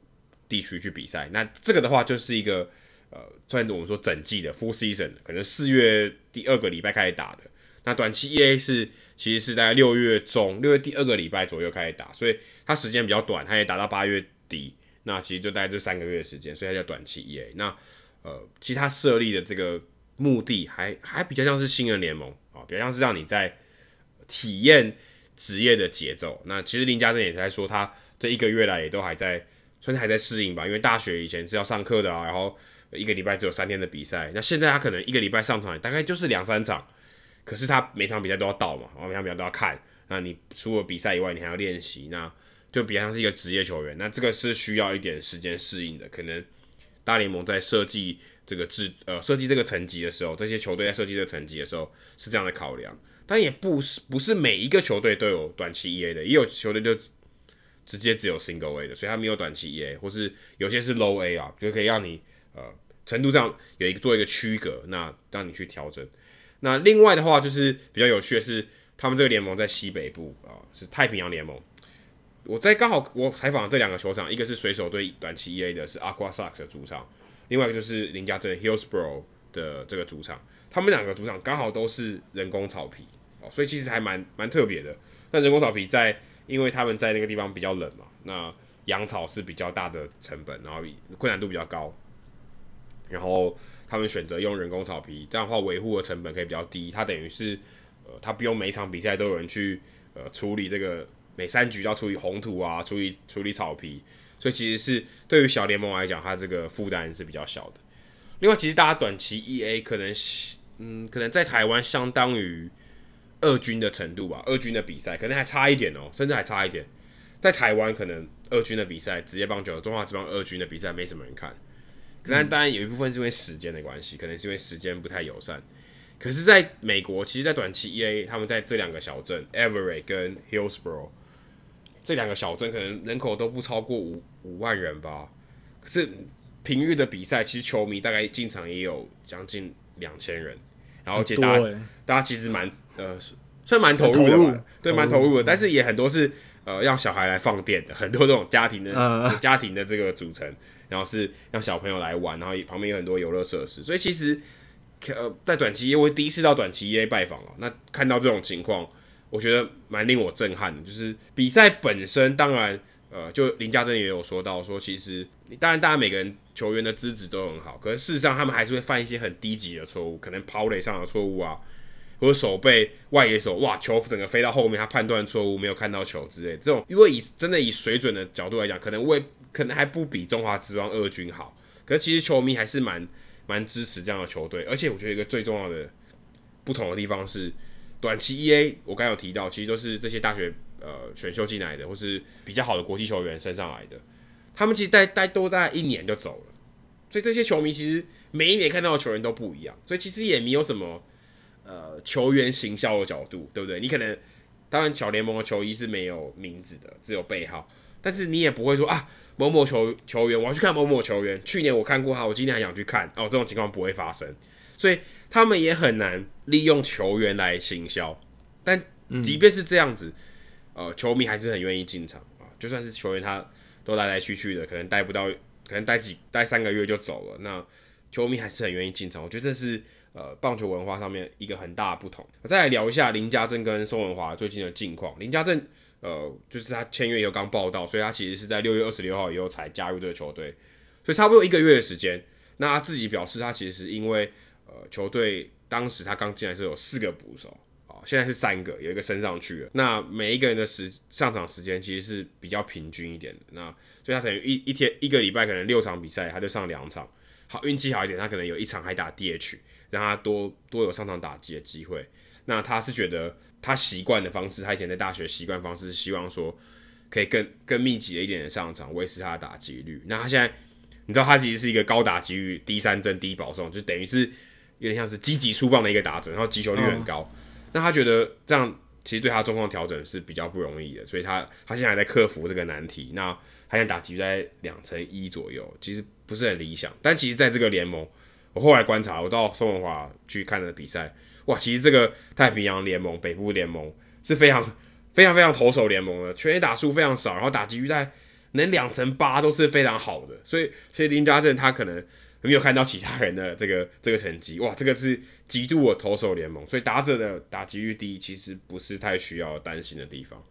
地区去比赛。那这个的话就是一个呃，算我们说整季的 Full Season，可能四月第二个礼拜开始打的。那短期 E A 是其实是在六月中，六月第二个礼拜左右开始打，所以它时间比较短，它也打到八月底。那其实就大概这三个月的时间，所以它叫短期 E A。那呃，其他设立的这个目的还还比较像是新人联盟啊，比较像是让你在。体验职业的节奏。那其实林家正也在说，他这一个月来也都还在，算是还在适应吧。因为大学以前是要上课的啊，然后一个礼拜只有三天的比赛。那现在他可能一个礼拜上场大概就是两三场，可是他每场比赛都要到嘛，然后每场比赛都要看。那你除了比赛以外，你还要练习，那就比较像是一个职业球员。那这个是需要一点时间适应的。可能大联盟在设计这个制呃设计这个层级的时候，这些球队在设计这个层级的时候是这样的考量。但也不是不是每一个球队都有短期 EA 的，也有球队就直接只有 Single A 的，所以他没有短期 EA，或是有些是 Low A 啊，就可以让你呃程度上有一个做一个区隔，那让你去调整。那另外的话就是比较有趣的是，他们这个联盟在西北部啊，是太平洋联盟。我在刚好我采访这两个球场，一个是水手队短期 EA 的，是 Aqua Sox 的主场，另外一个就是林家镇 Hillsboro 的这个主场，他们两个主场刚好都是人工草皮。哦，所以其实还蛮蛮特别的。那人工草皮在，因为他们在那个地方比较冷嘛，那养草是比较大的成本，然后困难度比较高。然后他们选择用人工草皮，这样的话维护的成本可以比较低。它等于是呃，他不用每场比赛都有人去呃处理这个每三局要处理红土啊，处理处理草皮，所以其实是对于小联盟来讲，它这个负担是比较小的。另外，其实大家短期 EA 可能嗯，可能在台湾相当于二军的程度吧，二军的比赛可能还差一点哦，甚至还差一点。在台湾，可能二军的比赛，职业棒球中华职棒二军的比赛没什么人看。可能当然有一部分是因为时间的关系，可能是因为时间不太友善。可是，在美国，其实，在短期 EA，他们在这两个小镇 Everett 跟 Hillsboro 这两个小镇，可能人口都不超过五五万人吧。可是平日的比赛，其实球迷大概进场也有将近两千人，然后，而且大家大家其实蛮呃算蛮投入的，入对，蛮投入的，但是也很多是。呃，让小孩来放电的很多这种家庭的、uh, 家庭的这个组成，然后是让小朋友来玩，然后旁边有很多游乐设施，所以其实呃，在短期 EA 我第一次到短期 EA 拜访了，那看到这种情况，我觉得蛮令我震撼的。就是比赛本身，当然呃，就林家珍也有说到说，其实当然大家每个人球员的资质都很好，可是事实上他们还是会犯一些很低级的错误，可能抛垒上的错误啊。或者手背外野手，哇，球整个飞到后面，他判断错误，没有看到球之类。这种，因为以真的以水准的角度来讲，可能为可能还不比中华职棒二军好。可是其实球迷还是蛮蛮支持这样的球队。而且我觉得一个最重要的不同的地方是，短期 EA 我刚有提到，其实都是这些大学呃选秀进来的，或是比较好的国际球员升上来的。他们其实待待多大概一年就走了，所以这些球迷其实每一年看到的球员都不一样，所以其实也没有什么。呃，球员行销的角度，对不对？你可能当然小联盟的球衣是没有名字的，只有背号，但是你也不会说啊，某某球球员，我要去看某某球员。去年我看过他，我今年还想去看哦。这种情况不会发生，所以他们也很难利用球员来行销。但即便是这样子，呃，球迷还是很愿意进场啊。就算是球员他都来来去去的，可能待不到，可能待几待三个月就走了，那球迷还是很愿意进场。我觉得这是。呃，棒球文化上面一个很大的不同。我再来聊一下林家正跟宋文华最近的近况。林家正，呃，就是他签约以后刚报道，所以他其实是在六月二十六号以后才加入这个球队，所以差不多一个月的时间。那他自己表示，他其实是因为呃，球队当时他刚进来是有四个捕手，啊，现在是三个，有一个升上去了。那每一个人的时上场时间其实是比较平均一点的。那所以他等于一一天一个礼拜可能六场比赛，他就上两场。好，运气好一点，他可能有一场还打 DH。让他多多有上场打击的机会。那他是觉得他习惯的方式，他以前在大学习惯方式是希望说可以更更密集的一点的上场，维持他的打击率。那他现在你知道他其实是一个高打击率、低三振、低保送，就等于是有点像是积极出棒的一个打者，然后击球率很高。哦、那他觉得这样其实对他状况调整是比较不容易的，所以他他现在还在克服这个难题。那他现在打击在两成一左右，其实不是很理想，但其实在这个联盟。我后来观察，我到宋文华去看了比赛，哇，其实这个太平洋联盟、北部联盟是非常、非常、非常投手联盟的，全垒打数非常少，然后打击率在能两成八都是非常好的，所以，所以林家正他可能没有看到其他人的这个 这个成绩，哇，这个是极度的投手联盟，所以打者的打击率低，其实不是太需要担心的地方。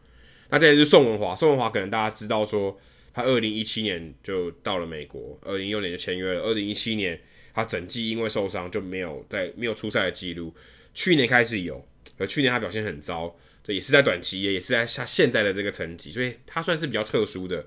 那再来是宋文华，宋文华可能大家知道说，他二零一七年就到了美国，二零一六年就签约了，二零一七年。他整季因为受伤就没有在没有出赛的记录，去年开始有，而去年他表现很糟，这也是在短期也是在他现在的这个成绩，所以他算是比较特殊的。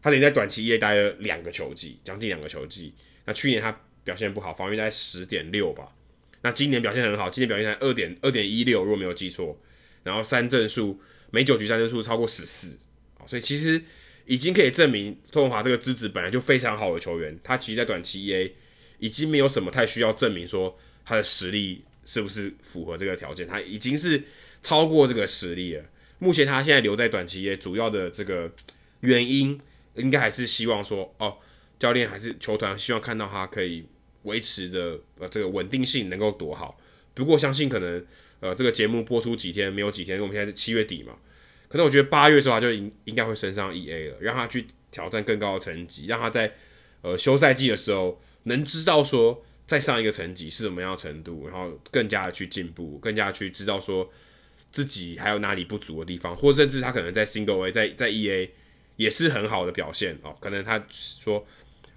他等于在短期也待了两个球季，将近两个球季。那去年他表现不好，防御在十点六吧。那今年表现很好，今年表现在二点二点一六，如果没有记错。然后三振数每九局三振数超过十四，所以其实已经可以证明宋文华这个资质本来就非常好的球员，他其实在短期 EA。已经没有什么太需要证明说他的实力是不是符合这个条件，他已经是超过这个实力了。目前他现在留在短期，也主要的这个原因，应该还是希望说，哦，教练还是球团希望看到他可以维持的呃这个稳定性能够多好。不过相信可能呃这个节目播出几天没有几天，因为我们现在是七月底嘛，可能我觉得八月的时候他就应应该会升上 EA 了，让他去挑战更高的成绩，让他在呃休赛季的时候。能知道说再上一个层级是什么样的程度，然后更加的去进步，更加去知道说自己还有哪里不足的地方，或甚至他可能在 Single A 在在 EA 也是很好的表现哦。可能他说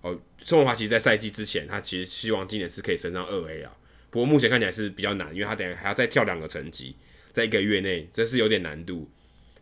哦，宋文华其实，在赛季之前，他其实希望今年是可以升上二 A 啊。不过目前看起来是比较难，因为他等下还要再跳两个层级，在一个月内，这是有点难度。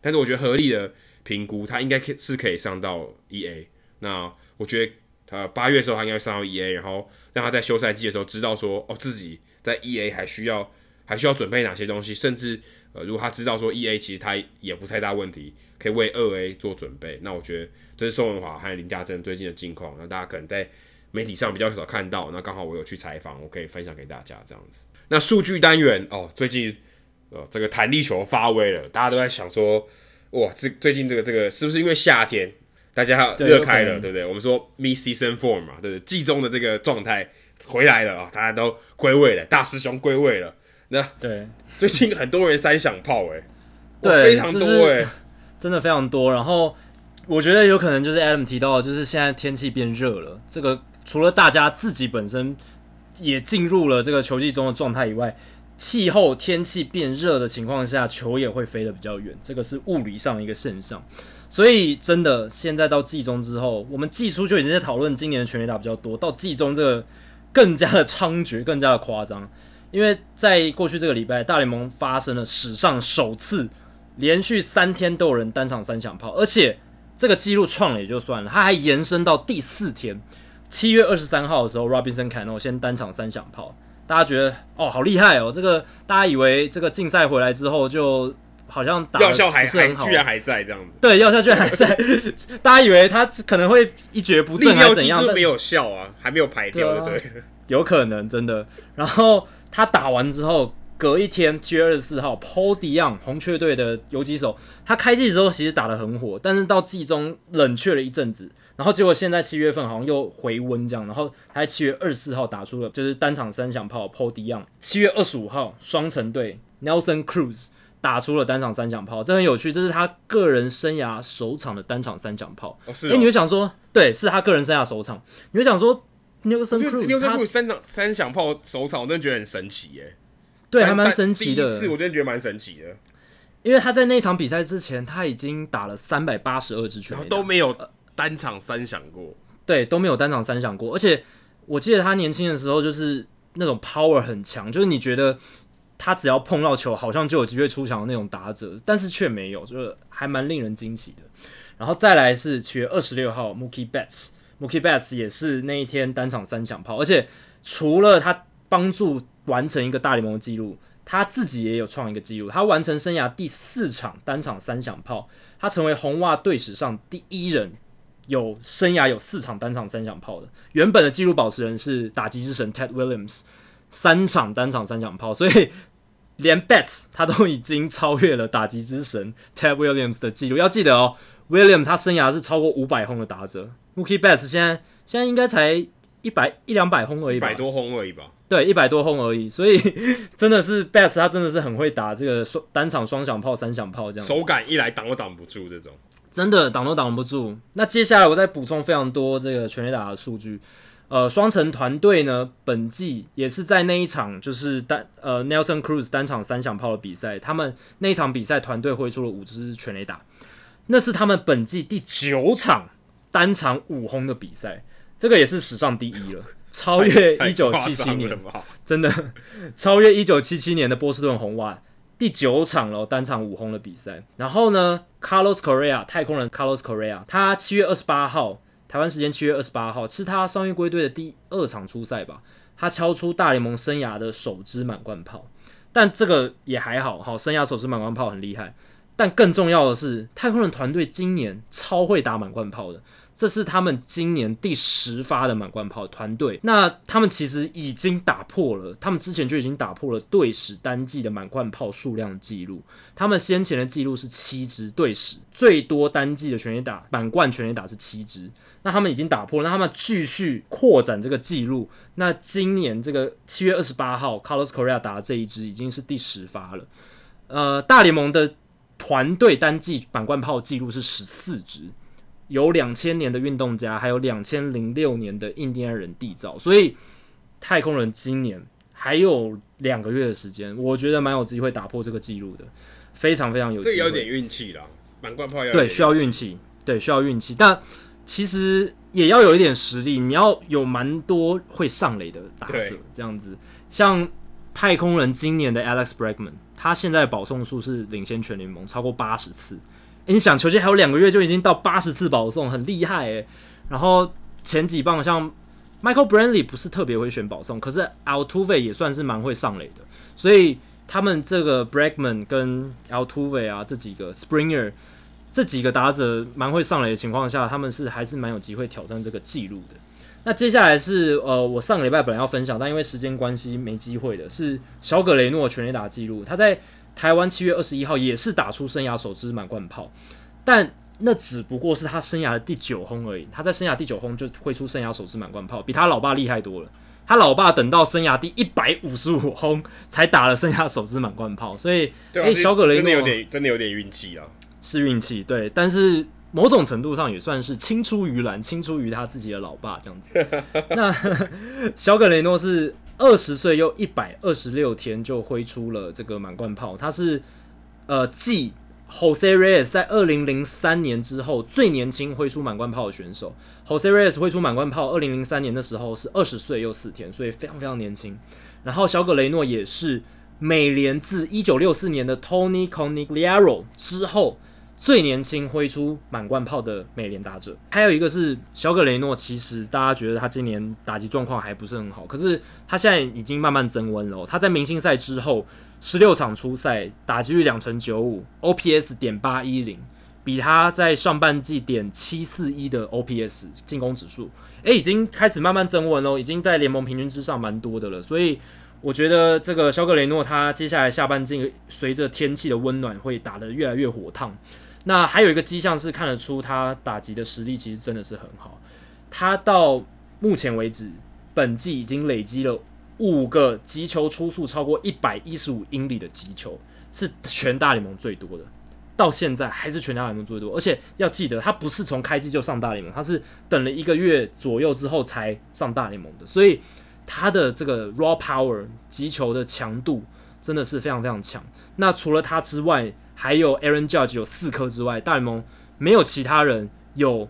但是我觉得合理的评估，他应该可是可以上到 e a。那我觉得呃八月的时候他应该会上到 EA，然后让他在休赛季的时候知道说哦自己在 EA 还需要还需要准备哪些东西，甚至呃如果他知道说 EA 其实他也不太大问题，可以为二 A 做准备。那我觉得这是宋文华和林家珍最近的近况，那大家可能在媒体上比较少看到。那刚好我有去采访，我可以分享给大家这样子。那数据单元哦，最近。呃，这个弹力球发威了，大家都在想说，哇，这最近这个这个是不是因为夏天大家热开了，对不对？我们说 mid-season form 嘛，对不对？季中的这个状态回来了啊，大家都归位了，大师兄归位了。那对，最近很多人三响炮、欸，哎，对，非常多、欸，哎，真的非常多。然后我觉得有可能就是 Adam 提到的，就是现在天气变热了，这个除了大家自己本身也进入了这个球季中的状态以外。气候天气变热的情况下，球也会飞得比较远，这个是物理上的一个现象。所以真的，现在到季中之后，我们季初就已经在讨论今年的全垒打比较多，到季中这个更加的猖獗，更加的夸张。因为在过去这个礼拜，大联盟发生了史上首次连续三天都有人单场三响炮，而且这个记录创了也就算了，它还延伸到第四天，七月二十三号的时候，Robinson Cano 先单场三响炮。大家觉得哦，好厉害哦！这个大家以为这个竞赛回来之后就好像打药效还还居然还在这样子，对，药效居然还在。大家以为他可能会一蹶不振，还是怎样？是没有效啊，还没有排掉，对，对，有可能真的。然后他打完之后，隔一天七月二十四号，Paul DeJong 红雀队的游击手，他开季之后其实打得很火，但是到季中冷却了一阵子。然后结果现在七月份好像又回温这样，然后他在七月二十四号打出了就是单场三响炮，Paul DeJong。七月二十五号双城队 Nelson Cruz 打出了单场三响炮，这很有趣，这是他个人生涯首场的单场三响炮。哎、哦哦，你会想说，对，是他个人生涯首场，你会想说 Nelson Cruz 三场三响炮首场，我真的觉得很神奇耶。对，还蛮神奇的。第一次我真的觉得蛮神奇的，因为他在那场比赛之前他已经打了三百八十二支全垒打，都没有。单场三响过，对，都没有单场三响过。而且我记得他年轻的时候就是那种 power 很强，就是你觉得他只要碰到球，好像就有机会出场的那种打者，但是却没有，就是还蛮令人惊奇的。然后再来是七月二十六号，Mookie Betts，Mookie Betts 也是那一天单场三响炮，而且除了他帮助完成一个大联盟的记录，他自己也有创一个记录，他完成生涯第四场单场三响炮，他成为红袜队史上第一人。有生涯有四场单场三响炮的，原本的纪录保持人是打击之神 Ted Williams，三场单场三响炮，所以连 Betts 他都已经超越了打击之神 Ted Williams 的记录。要记得哦，Williams 他生涯是超过五百轰的打者，Mookie Betts 现在现在应该才一百一两百轰而已吧，一百多轰而已吧，对，一百多轰而已。所以 真的是 Betts 他真的是很会打这个双单场双响炮、三响炮这样，手感一来挡都挡不住这种。真的挡都挡不住。那接下来我再补充非常多这个全垒打的数据。呃，双城团队呢，本季也是在那一场就是单呃 Nelson Cruz 单场三响炮的比赛，他们那一场比赛团队挥出了五支全垒打，那是他们本季第九场单场五轰的比赛，这个也是史上第一了，超越一九七七年，真的超越一九七七年的波士顿红袜。第九场了，单场五轰的比赛。然后呢，Carlos Correa 太空人 Carlos Correa，他七月二十八号，台湾时间七月二十八号，是他伤愈归队的第二场出赛吧？他敲出大联盟生涯的首支满贯炮。但这个也还好，好，生涯首支满贯炮很厉害。但更重要的是，太空人团队今年超会打满贯炮的。这是他们今年第十发的满贯炮团队，那他们其实已经打破了，他们之前就已经打破了队史单季的满贯炮数量记录。他们先前的记录是七支，队史最多单季的全垒打满贯全垒打是七支，那他们已经打破了，那他们继续扩展这个记录。那今年这个七月二十八号，Carlos Correa 打的这一支已经是第十发了。呃，大联盟的团队单季满贯炮记录是十四支。有两千年的运动家，还有两千零六年的印第安人缔造，所以太空人今年还有两个月的时间，我觉得蛮有机会打破这个记录的，非常非常有。这有点运气啦，满贯炮要对需要运气，对需要运气，但其实也要有一点实力，你要有蛮多会上垒的打者这样子，像太空人今年的 Alex Bregman，他现在保送数是领先全联盟超过八十次。诶，你想球季还有两个月就已经到八十次保送，很厉害诶。然后前几棒像 Michael Brantley 不是特别会选保送，可是 Altuve 也算是蛮会上垒的，所以他们这个 Bregman 跟 Altuve 啊这几个 Springer 这几个打者蛮会上垒的情况下，他们是还是蛮有机会挑战这个记录的。那接下来是呃，我上个礼拜本来要分享，但因为时间关系没机会的，是小葛雷诺全垒打记录。他在台湾七月二十一号也是打出生涯首支满贯炮，但那只不过是他生涯的第九轰而已。他在生涯第九轰就会出生涯首支满贯炮，比他老爸厉害多了。他老爸等到生涯第一百五十五轰才打了生涯首支满贯炮，所以诶、啊欸，小葛雷诺真的有点真的有点运气啊，是运气对，但是。某种程度上也算是青出于蓝，青出于他自己的老爸这样子。那小葛雷诺是二十岁又一百二十六天就挥出了这个满贯炮，他是呃继 Jose Reyes 在二零零三年之后最年轻挥出满贯炮的选手。Jose Reyes 挥出满贯炮，二零零三年的时候是二十岁又四天，所以非常非常年轻。然后小葛雷诺也是美联自一九六四年的 Tony Conigliaro 之后。最年轻挥出满贯炮的美联打者，还有一个是小葛雷诺。其实大家觉得他今年打击状况还不是很好，可是他现在已经慢慢增温了。他在明星赛之后十六场出赛，打击率两成九五，OPS 点八一零，比他在上半季点七四一的 OPS 进攻指数，诶，已经开始慢慢增温了，已经在联盟平均之上蛮多的了。所以我觉得这个小葛雷诺他接下来下半季随着天气的温暖会打得越来越火烫。那还有一个迹象是看得出他打击的实力其实真的是很好。他到目前为止，本季已经累积了五个击球出速超过一百一十五英里的击球，是全大联盟最多的。到现在还是全大联盟最多，而且要记得他不是从开机就上大联盟，他是等了一个月左右之后才上大联盟的。所以他的这个 raw power 击球的强度真的是非常非常强。那除了他之外，还有 Aaron Judge 有四颗之外，大联盟没有其他人有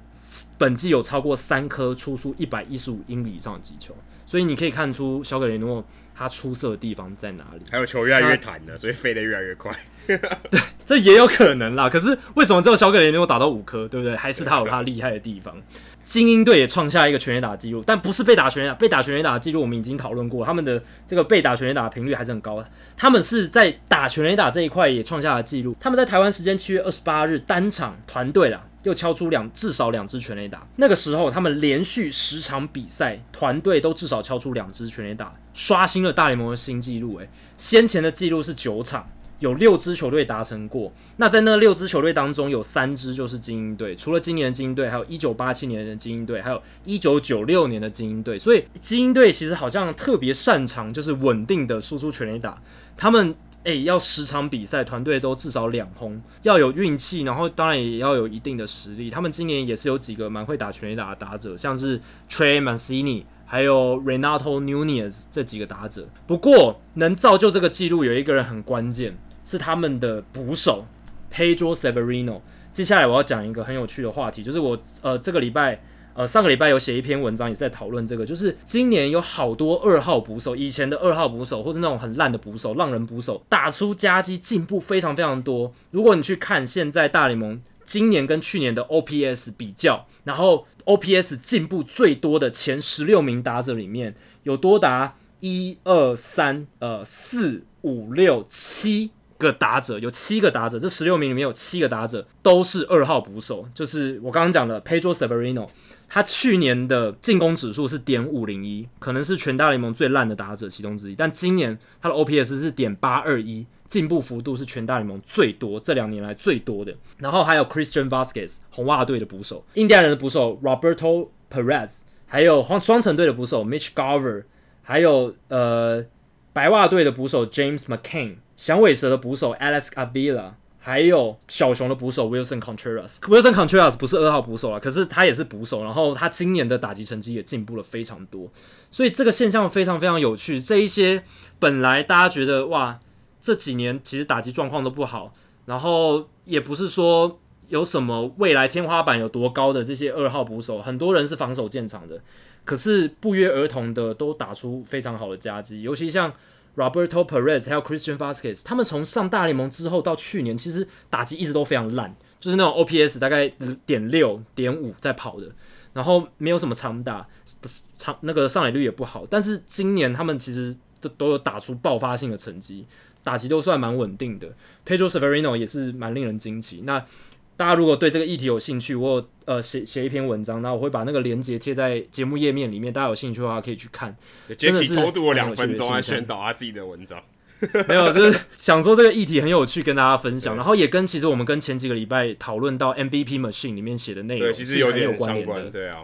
本季有超过三颗出速一百一十五英里以上的击球，所以你可以看出小葛雷诺他出色的地方在哪里。还有球越来越弹了，所以飞得越来越快。对，这也有可能啦。可是为什么只有小葛雷诺打到五颗，对不对？还是他有他厉害的地方。精英队也创下一个全垒打记录，但不是被打全垒打，被打全垒打的记录我们已经讨论过，他们的这个被打全垒打的频率还是很高的。他们是在打全垒打这一块也创下了记录，他们在台湾时间七月二十八日单场团队啦又敲出两至少两支全垒打，那个时候他们连续十场比赛团队都至少敲出两支全垒打，刷新了大联盟的新纪录。诶，先前的记录是九场。有六支球队达成过，那在那六支球队当中，有三支就是精英队。除了今年的精英队，还有一九八七年的精英队，还有一九九六年的精英队。所以精英队其实好像特别擅长就是稳定的输出全垒打。他们诶、要十场比赛，团队都至少两轰，要有运气，然后当然也要有一定的实力。他们今年也是有几个蛮会打全垒打的打者，像是 Trey Mancini。还有 Renato Nunez 这几个打者，不过能造就这个记录有一个人很关键，是他们的捕手 Pedro Severino。接下来我要讲一个很有趣的话题，就是我呃这个礼拜呃上个礼拜有写一篇文章也是在讨论这个，就是今年有好多二号捕手，以前的二号捕手或是那种很烂的捕手，浪人捕手打出夹击进步非常非常多。如果你去看现在大联盟今年跟去年的 OPS 比较，然后 OPS 进步最多的前十六名打者里面，有多达一二三呃四五六七个打者，有七个打者，这十六名里面有七个打者都是二号捕手，就是我刚刚讲的 Pedro Severino，他去年的进攻指数是点五零一，可能是全大联盟最烂的打者其中之一，但今年他的 OPS 是点八二一。进步幅度是全大联盟最多，这两年来最多的。然后还有 Christian Vasquez 红袜队的捕手，印第安人的捕手 Roberto Perez，还有双双城队的捕手 Mitch Garver，还有呃白袜队的捕手 James McCann，响尾蛇的捕手 Alex Avila，还有小熊的捕手 Wilson Contreras。Wilson Contreras 不是二号捕手啊，可是他也是捕手。然后他今年的打击成绩也进步了非常多，所以这个现象非常非常有趣。这一些本来大家觉得哇。这几年其实打击状况都不好，然后也不是说有什么未来天花板有多高的这些二号捕手，很多人是防守见长的，可是不约而同的都打出非常好的佳绩，尤其像 Roberto Perez 还有 Christian Vazquez，他们从上大联盟之后到去年，其实打击一直都非常烂，就是那种 OPS 大概点六点五在跑的，然后没有什么长打，长那个上垒率也不好。但是今年他们其实都都有打出爆发性的成绩，打击都算蛮稳定的。Pedro Severino 也是蛮令人惊奇。那大家如果对这个议题有兴趣，我有呃写写一篇文章，那我会把那个链接贴在节目页面里面，大家有兴趣的话可以去看。真的是偷渡了两分钟来宣导他自己的文章，没有，就是想说这个议题很有趣，跟大家分享，然后也跟其实我们跟前几个礼拜讨论到 MVP Machine 里面写的内容，其实有点有关联的。对啊，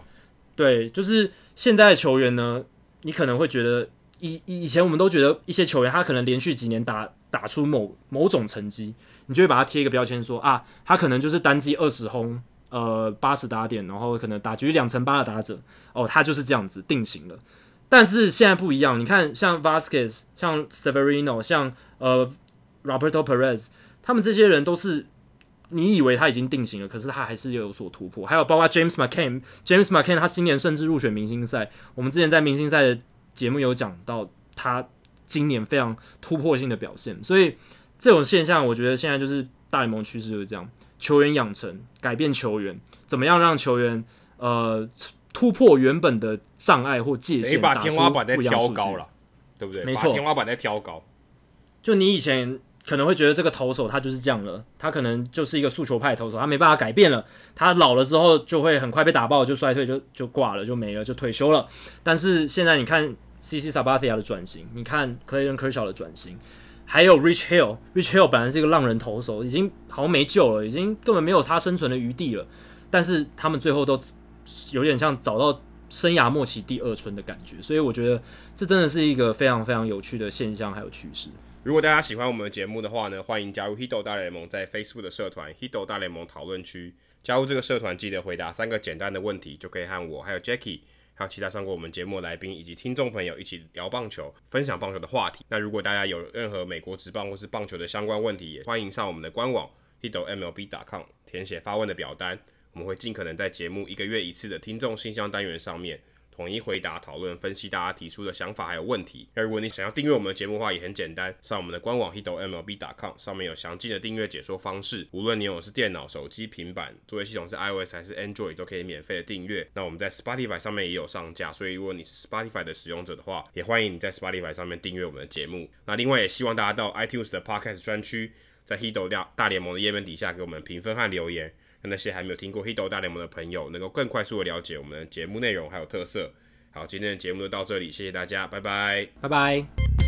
对，就是现在的球员呢，你可能会觉得以以前我们都觉得一些球员他可能连续几年打打出某某种成绩。你就会把它贴一个标签，说啊，他可能就是单季二十轰，呃，八十打点，然后可能打局两成八的打者，哦，他就是这样子定型了。但是现在不一样，你看像 Vasquez，像 Severino，像呃 Roberto Perez，他们这些人都是你以为他已经定型了，可是他还是有所突破。还有包括 James McCann，James McCann 他今年甚至入选明星赛。我们之前在明星赛的节目有讲到他今年非常突破性的表现，所以。这种现象，我觉得现在就是大联盟趋势就是这样：球员养成，改变球员，怎么样让球员呃突破原本的障碍或界限，把天花板再挑高了，对不对？没错，天花板再挑高。就你以前可能会觉得这个投手他就是这样了，他可能就是一个速球派投手，他没办法改变了，他老了之后就会很快被打爆，就衰退，就就挂了，就没了，就退休了。但是现在你看 CC Sabathia 的转型，你看 Clayton Kershaw 的转型。还有 Rich Hill，Rich Hill 本来是一个浪人投手，已经好像没救了，已经根本没有他生存的余地了。但是他们最后都有点像找到生涯末期第二春的感觉，所以我觉得这真的是一个非常非常有趣的现象还有趋势。如果大家喜欢我们的节目的话呢，欢迎加入 Hito 大联盟在 Facebook 的社团 Hito 大联盟讨论区。加入这个社团，记得回答三个简单的问题，就可以和我还有 Jackie。还有其他上过我们节目的来宾以及听众朋友一起聊棒球，分享棒球的话题。那如果大家有任何美国职棒或是棒球的相关问题，也欢迎上我们的官网 hitomlb.com 填写发问的表单，我们会尽可能在节目一个月一次的听众信箱单元上面。统一回答、讨论、分析大家提出的想法还有问题。那如果你想要订阅我们的节目的话，也很简单，上我们的官网 hitomlb.com 上面有详尽的订阅解说方式。无论你用的是电脑、手机、平板，作业系统是 iOS 还是 Android，都可以免费的订阅。那我们在 Spotify 上面也有上架，所以如果你是 Spotify 的使用者的话，也欢迎你在 Spotify 上面订阅我们的节目。那另外也希望大家到 iTunes 的 Podcast 专区，在 Hito 大联盟的页面底下给我们评分和留言，那些还没有听过 h i d o 大联盟的朋友能够更快速的了解我们的节目内容还有特色。好，今天的节目就到这里，谢谢大家，拜拜，拜拜。